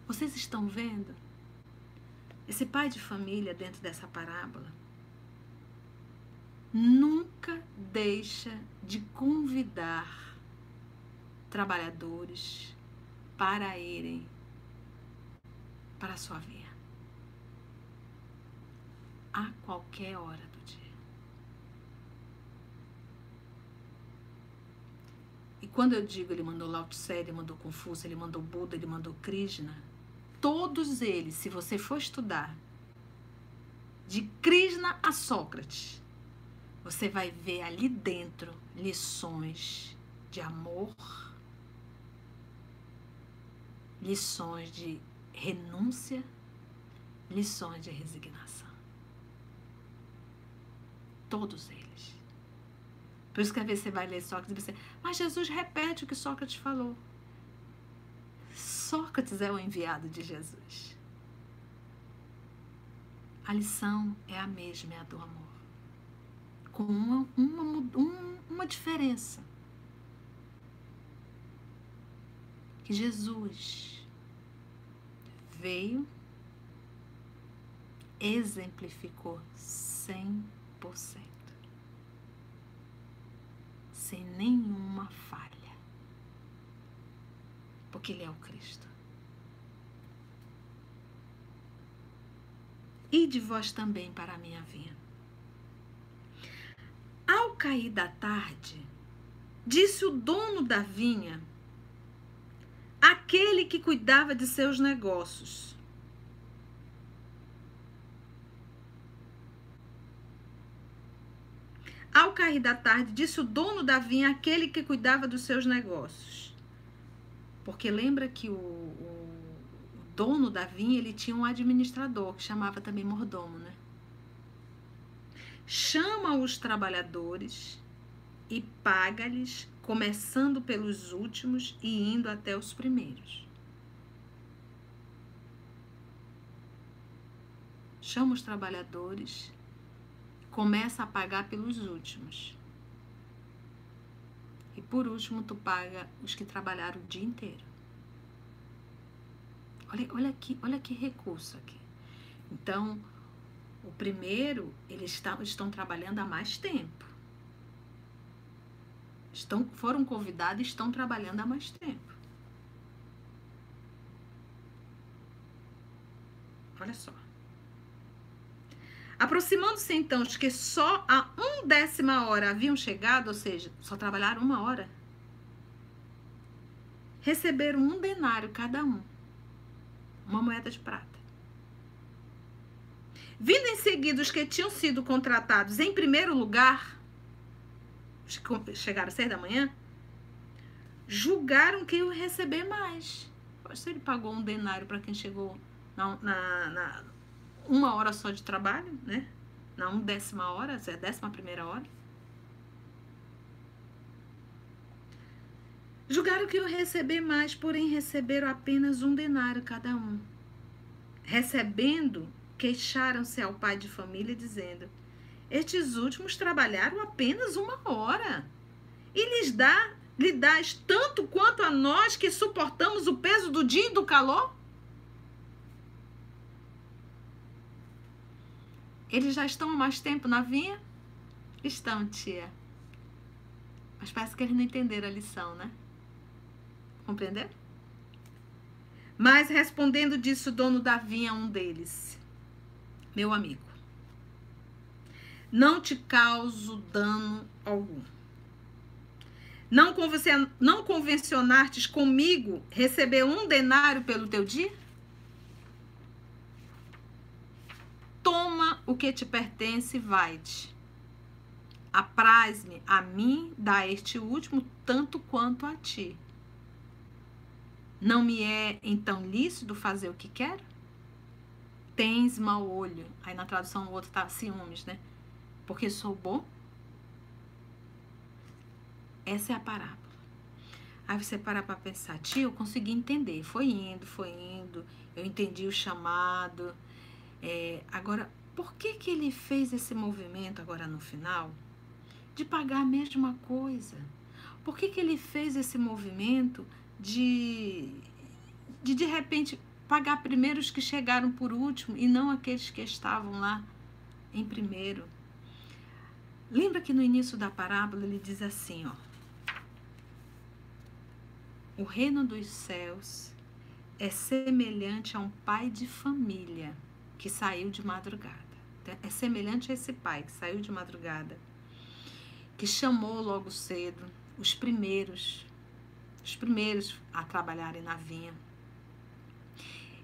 Vocês estão vendo? Esse pai de família dentro dessa parábola nunca deixa de convidar trabalhadores para irem para a sua via. A qualquer hora do dia. E quando eu digo ele mandou Lao Tse, ele mandou Confúcio, ele mandou Buda, ele mandou Krishna, todos eles, se você for estudar, de Krishna a Sócrates, você vai ver ali dentro lições de amor, lições de renúncia, lições de resignação. Todos eles. Por isso que às vezes você vai ler Sócrates e você, mas Jesus repete o que Sócrates falou. Sócrates é o enviado de Jesus. A lição é a mesma, é a do amor. Com uma, uma, uma diferença. Que Jesus veio, exemplificou 100%, sem nenhuma falha, porque Ele é o Cristo. E de vós também para a minha vinha. Ao cair da tarde, disse o dono da vinha aquele que cuidava de seus negócios. Ao cair da tarde, disse o dono da vinha, aquele que cuidava dos seus negócios. Porque lembra que o, o dono da vinha, ele tinha um administrador, que chamava também mordomo, né? Chama os trabalhadores e paga-lhes, começando pelos últimos e indo até os primeiros. Chama os trabalhadores começa a pagar pelos últimos. E por último, tu paga os que trabalharam o dia inteiro. Olha, olha aqui, olha que recurso aqui. Então, o primeiro, eles estão, trabalhando há mais tempo. Estão, foram convidados e estão trabalhando há mais tempo. Olha só. Aproximando-se então os que só a um décima hora haviam chegado, ou seja, só trabalharam uma hora, receberam um denário cada um, uma moeda de prata. Vindo em seguida os que tinham sido contratados em primeiro lugar, chegaram às seis da manhã, julgaram que iam receber mais. Se ele pagou um denário para quem chegou na, na, na uma hora só de trabalho, né? Não décima hora, é décima primeira hora. Julgaram que iam receber mais, porém receberam apenas um denário cada um. Recebendo, queixaram-se ao pai de família, dizendo: Estes últimos trabalharam apenas uma hora, e lhes dá, lhe dás tanto quanto a nós que suportamos o peso do dia e do calor? Eles já estão há mais tempo na vinha? Estão, tia. Mas parece que eles não entenderam a lição, né? Compreender? Mas respondendo disse o dono da vinha, um deles: Meu amigo, não te causo dano algum. Não, convencionar, não convencionartes comigo receber um denário pelo teu dia? Toma o que te pertence e vai-te. Apraz-me a mim dar este último tanto quanto a ti. Não me é então lícito fazer o que quero? Tens mau olho. Aí na tradução o outro tá ciúmes, né? Porque sou bom? Essa é a parábola. Aí você para para pensar, tio, eu consegui entender. Foi indo, foi indo. Eu entendi o chamado é, agora, por que, que ele fez esse movimento agora no final de pagar a mesma coisa? Por que, que ele fez esse movimento de, de de repente pagar primeiro os que chegaram por último e não aqueles que estavam lá em primeiro? Lembra que no início da parábola ele diz assim, ó: O reino dos céus é semelhante a um pai de família que saiu de madrugada. É semelhante a esse pai que saiu de madrugada, que chamou logo cedo os primeiros, os primeiros a trabalharem na vinha.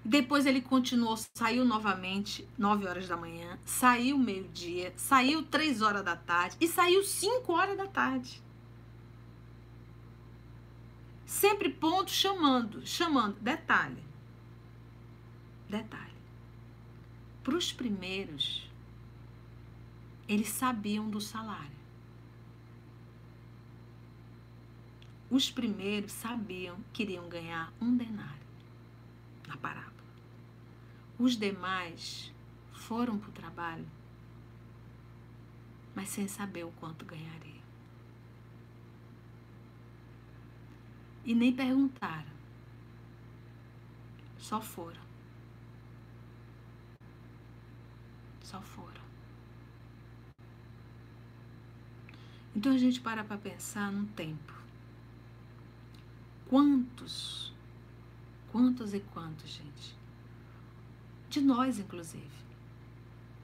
Depois ele continuou, saiu novamente, 9 horas da manhã, saiu meio-dia, saiu 3 horas da tarde e saiu 5 horas da tarde. Sempre ponto chamando, chamando. Detalhe. Detalhe. Para os primeiros, eles sabiam do salário. Os primeiros sabiam que iriam ganhar um denário na parábola. Os demais foram para o trabalho, mas sem saber o quanto ganhariam. E nem perguntaram, só foram. só foram. Então a gente para para pensar num tempo. Quantos, quantos e quantos, gente? de nós, inclusive.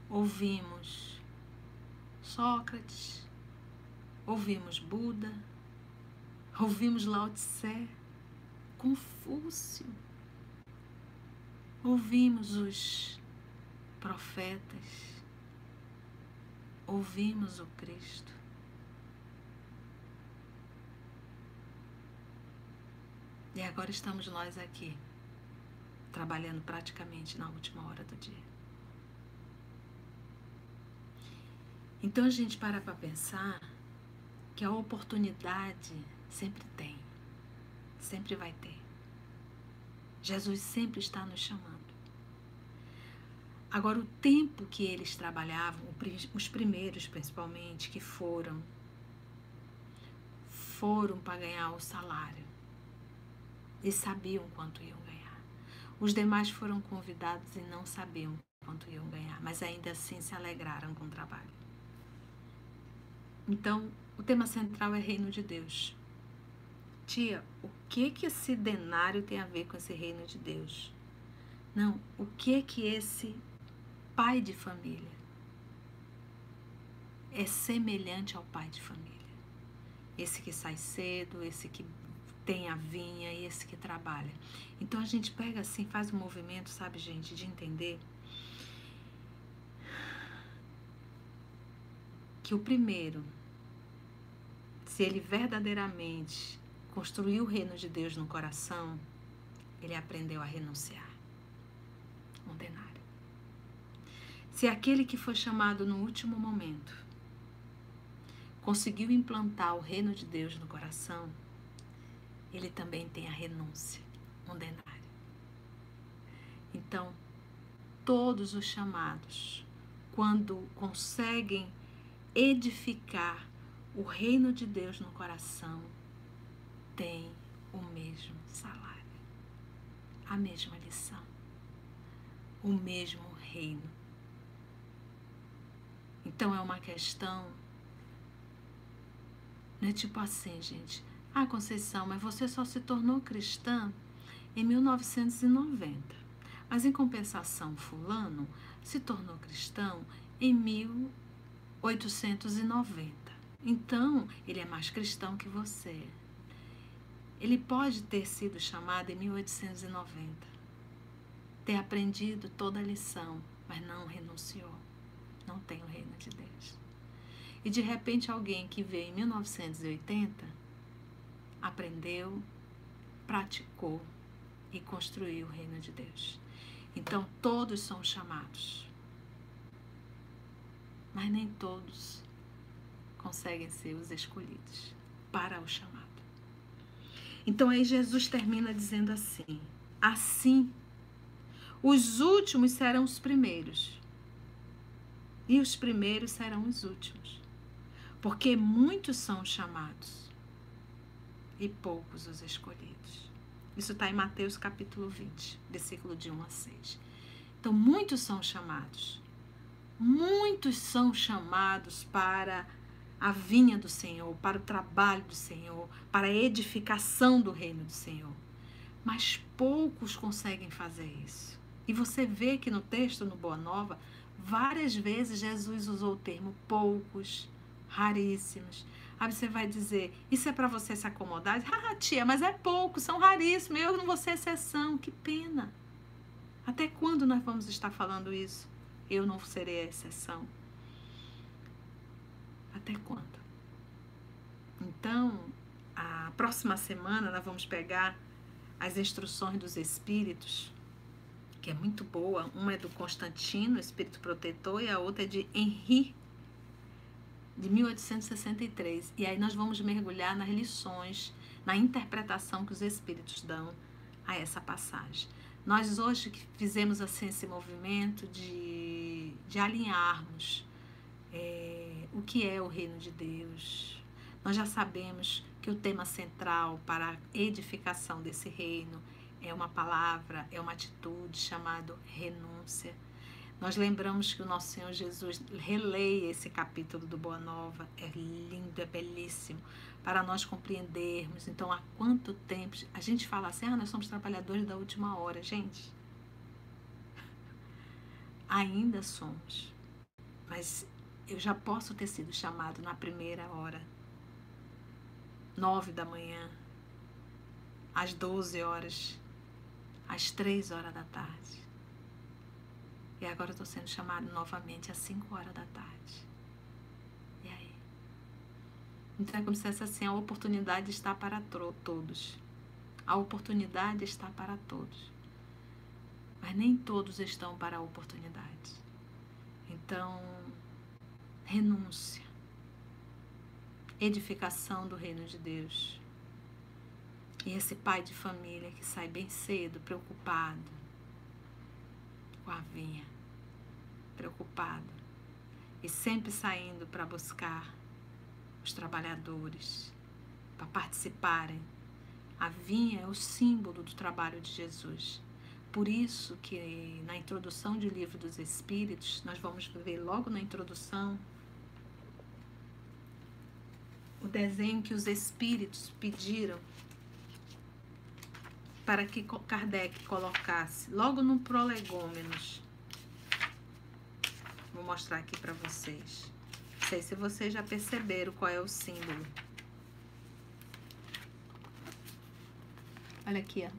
Ouvimos Sócrates, ouvimos Buda, ouvimos Lao Tse, Confúcio, ouvimos os profetas, ouvimos o Cristo. E agora estamos nós aqui, trabalhando praticamente na última hora do dia. Então a gente para para pensar que a oportunidade sempre tem, sempre vai ter. Jesus sempre está nos chamando. Agora, o tempo que eles trabalhavam, os primeiros principalmente, que foram, foram para ganhar o salário e sabiam quanto iam ganhar. Os demais foram convidados e não sabiam quanto iam ganhar, mas ainda assim se alegraram com o trabalho. Então, o tema central é Reino de Deus. Tia, o que que esse denário tem a ver com esse reino de Deus? Não, o que que esse pai de família é semelhante ao pai de família? Esse que sai cedo, esse que tem a vinha e esse que trabalha. Então a gente pega assim, faz um movimento, sabe, gente, de entender que o primeiro, se ele verdadeiramente construiu o reino de Deus no coração, ele aprendeu a renunciar. Um denário. Se aquele que foi chamado no último momento conseguiu implantar o reino de Deus no coração, ele também tem a renúncia, um denário. Então, todos os chamados, quando conseguem edificar o reino de Deus no coração, têm o mesmo salário, a mesma lição, o mesmo reino. Então é uma questão, não é tipo assim, gente. Ah, Conceição, mas você só se tornou cristã em 1990. Mas em compensação, Fulano se tornou cristão em 1890. Então, ele é mais cristão que você. Ele pode ter sido chamado em 1890, ter aprendido toda a lição, mas não renunciou. Não tem o reino de Deus. E de repente, alguém que veio em 1980 aprendeu, praticou e construiu o reino de Deus. Então todos são chamados, mas nem todos conseguem ser os escolhidos para o chamado. Então aí Jesus termina dizendo assim: assim, os últimos serão os primeiros, e os primeiros serão os últimos, porque muitos são chamados e poucos os escolhidos. Isso está em Mateus capítulo 20, versículo de 1 a 6. Então, muitos são chamados, muitos são chamados para a vinha do Senhor, para o trabalho do Senhor, para a edificação do reino do Senhor. Mas poucos conseguem fazer isso. E você vê que no texto, no Boa Nova, várias vezes Jesus usou o termo poucos, raríssimos. Aí você vai dizer, isso é para você se acomodar? Ah, tia, mas é pouco, são raríssimos, eu não vou ser exceção, que pena. Até quando nós vamos estar falando isso? Eu não serei a exceção. Até quando? Então, a próxima semana nós vamos pegar as instruções dos espíritos, que é muito boa. Uma é do Constantino, espírito protetor, e a outra é de Henri de 1863. E aí nós vamos mergulhar nas lições, na interpretação que os espíritos dão a essa passagem. Nós hoje fizemos assim esse movimento de, de alinharmos é, o que é o reino de Deus. Nós já sabemos que o tema central para a edificação desse reino é uma palavra, é uma atitude chamada renúncia. Nós lembramos que o nosso Senhor Jesus releia esse capítulo do Boa Nova, é lindo, é belíssimo, para nós compreendermos. Então, há quanto tempo a gente fala assim, ah, nós somos trabalhadores da última hora, gente. Ainda somos, mas eu já posso ter sido chamado na primeira hora, nove da manhã, às doze horas, às três horas da tarde e agora eu estou sendo chamado novamente às 5 horas da tarde. E aí? Então é como se essa assim, a oportunidade está para todos. A oportunidade está para todos. Mas nem todos estão para a oportunidade. Então, renúncia. Edificação do reino de Deus. E esse pai de família que sai bem cedo, preocupado com a vinha, preocupado e sempre saindo para buscar os trabalhadores para participarem. A vinha é o símbolo do trabalho de Jesus. Por isso que na introdução do livro dos Espíritos, nós vamos ver logo na introdução o desenho que os Espíritos pediram para que Kardec colocasse logo no prolegômenos. Vou mostrar aqui para vocês. Não sei se vocês já perceberam qual é o símbolo. Olha aqui, ó.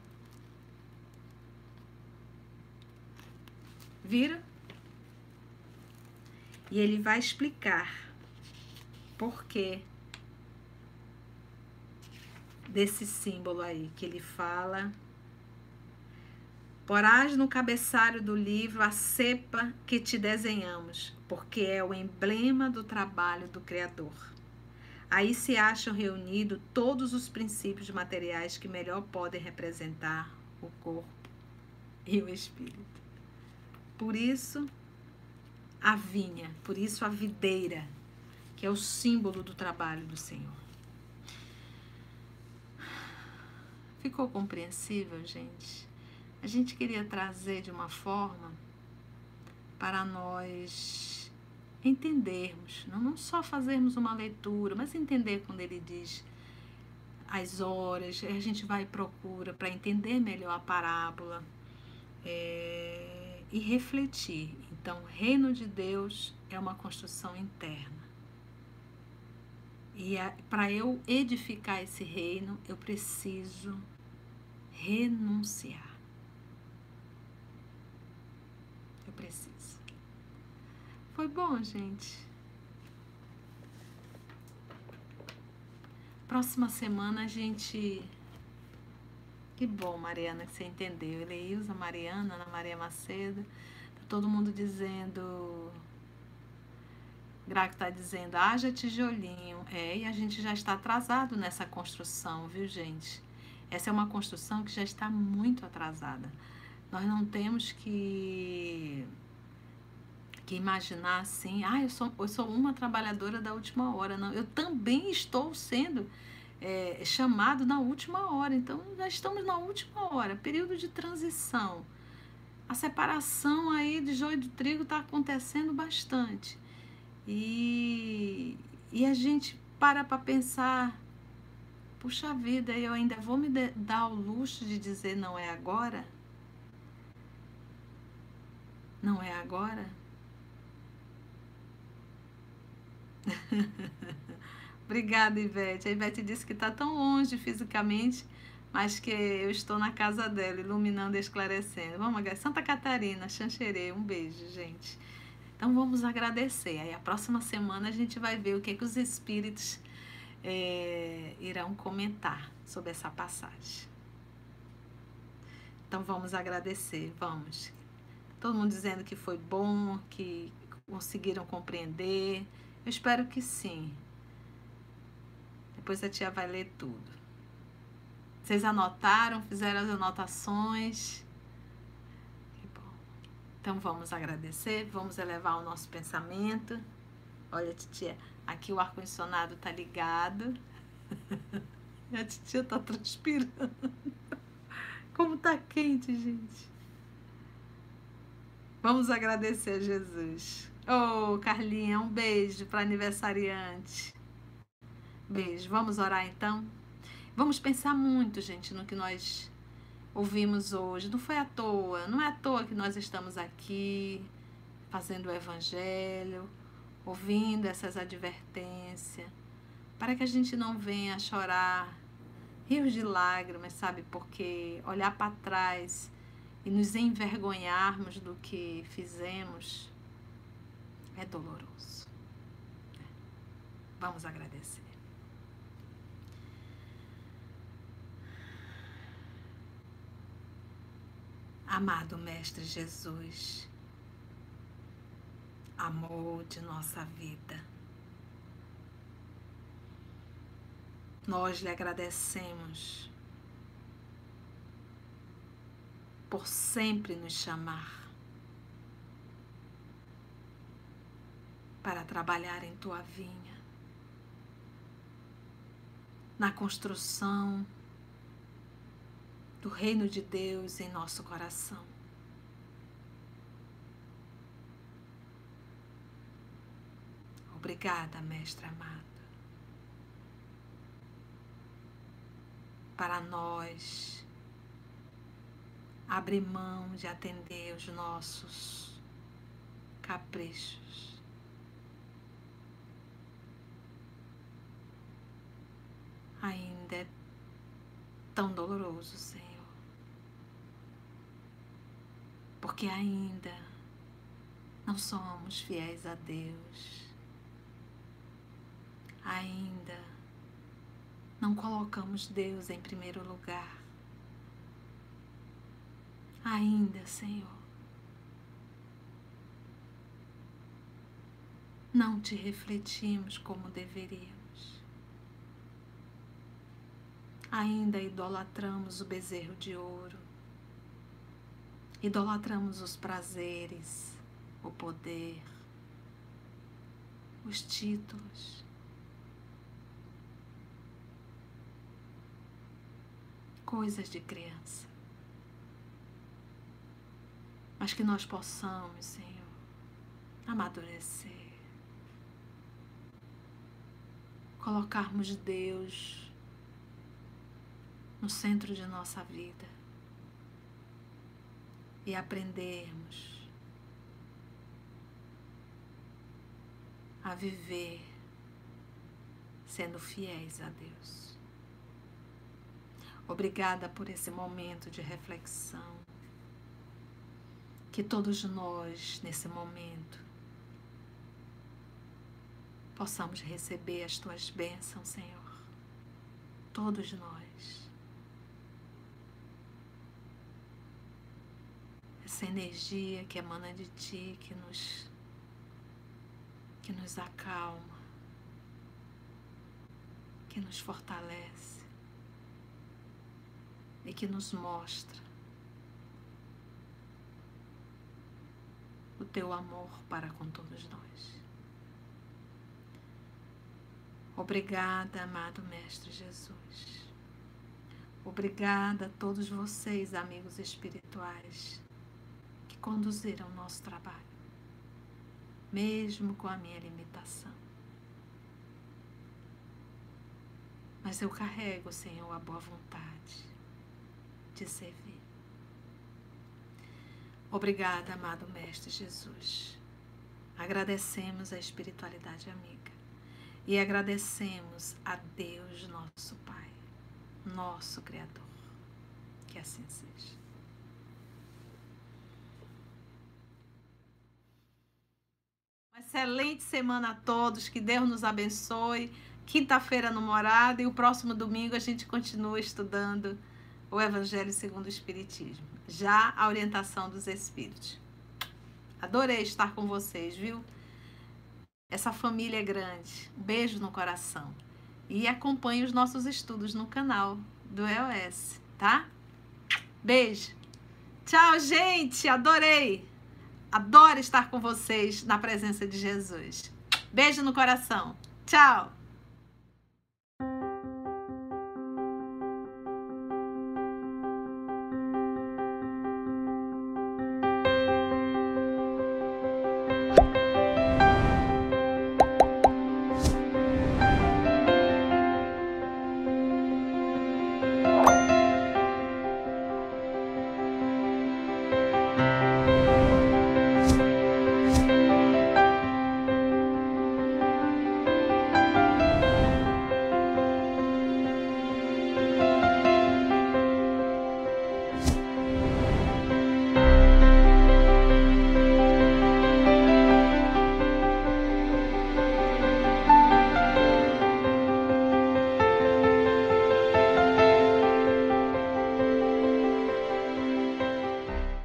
Vira? E ele vai explicar por que desse símbolo aí que ele fala. Porás no cabeçalho do livro a cepa que te desenhamos, porque é o emblema do trabalho do Criador. Aí se acham reunidos todos os princípios materiais que melhor podem representar o corpo e o espírito. Por isso, a vinha, por isso a videira, que é o símbolo do trabalho do Senhor. Ficou compreensível, gente? A gente queria trazer de uma forma para nós entendermos, não, só fazermos uma leitura, mas entender quando ele diz as horas, a gente vai e procura para entender melhor a parábola é, e refletir. Então, o reino de Deus é uma construção interna. E para eu edificar esse reino, eu preciso renunciar. Eu preciso. Foi bom, gente. Próxima semana a gente. Que bom, Mariana, que você entendeu. Eleilza, Mariana, Ana Maria Macedo. Tá todo mundo dizendo. Graco está dizendo, haja tijolinho. É, e a gente já está atrasado nessa construção, viu, gente? Essa é uma construção que já está muito atrasada. Nós não temos que, que imaginar assim, ah, eu sou, eu sou uma trabalhadora da última hora. Não, eu também estou sendo é, chamado na última hora. Então, já estamos na última hora, período de transição. A separação aí de joio do trigo está acontecendo bastante. E, e a gente para para pensar puxa vida, eu ainda vou me dar o luxo de dizer não é agora? Não é agora? Obrigada, Ivete. A Ivete disse que está tão longe fisicamente, mas que eu estou na casa dela, iluminando e esclarecendo. Vamos, Santa Catarina, Xanxerê, um beijo, gente. Então vamos agradecer. Aí a próxima semana a gente vai ver o que, que os espíritos é, irão comentar sobre essa passagem. Então vamos agradecer, vamos. Todo mundo dizendo que foi bom, que conseguiram compreender. Eu espero que sim. Depois a tia vai ler tudo. Vocês anotaram, fizeram as anotações. Que bom. Então vamos agradecer, vamos elevar o nosso pensamento. Olha, titia, Aqui o ar-condicionado tá ligado. A titia tá transpirando. Como tá quente, gente. Vamos agradecer a Jesus. Oh, Carlinha, um beijo para aniversariante. Beijo. Vamos orar então? Vamos pensar muito, gente, no que nós ouvimos hoje. Não foi à toa, não é à toa que nós estamos aqui fazendo o evangelho ouvindo essas advertências, para que a gente não venha chorar rios de lágrimas, sabe? Porque olhar para trás e nos envergonharmos do que fizemos é doloroso. Vamos agradecer. Amado Mestre Jesus, amor de nossa vida, nós lhe agradecemos por sempre nos chamar para trabalhar em tua vinha, na construção do reino de Deus em nosso coração. Obrigada, Mestre amado. Para nós, abrir mão de atender os nossos caprichos. Ainda é tão doloroso, Senhor. porque ainda não somos fiéis a Deus, ainda não colocamos Deus em primeiro lugar, ainda, Senhor. Não te refletimos como deveríamos. Ainda idolatramos o bezerro de ouro idolatramos os prazeres, o poder, os títulos. Coisas de criança. Mas que nós possamos, Senhor, amadurecer. Colocarmos Deus no centro de nossa vida e aprendermos a viver sendo fiéis a Deus. Obrigada por esse momento de reflexão. Que todos nós, nesse momento, possamos receber as tuas bênçãos, Senhor. Todos nós. essa energia que emana de ti, que nos, que nos acalma, que nos fortalece e que nos mostra o teu amor para com todos nós. Obrigada, amado Mestre Jesus. Obrigada a todos vocês, amigos espirituais conduziram o nosso trabalho, mesmo com a minha limitação. Mas eu carrego, Senhor, a boa vontade de servir. Obrigada, amado Mestre Jesus. Agradecemos a espiritualidade amiga e agradecemos a Deus, nosso Pai, nosso Criador. Que assim seja. excelente semana a todos, que Deus nos abençoe. Quinta-feira no Morada e o próximo domingo a gente continua estudando o Evangelho segundo o Espiritismo, já a orientação dos Espíritos. Adorei estar com vocês, viu? Essa família é grande. Beijo no coração. E acompanhe os nossos estudos no canal do EOS, tá? Beijo. Tchau, gente. Adorei. Adoro estar com vocês na presença de Jesus. Beijo no coração. Tchau!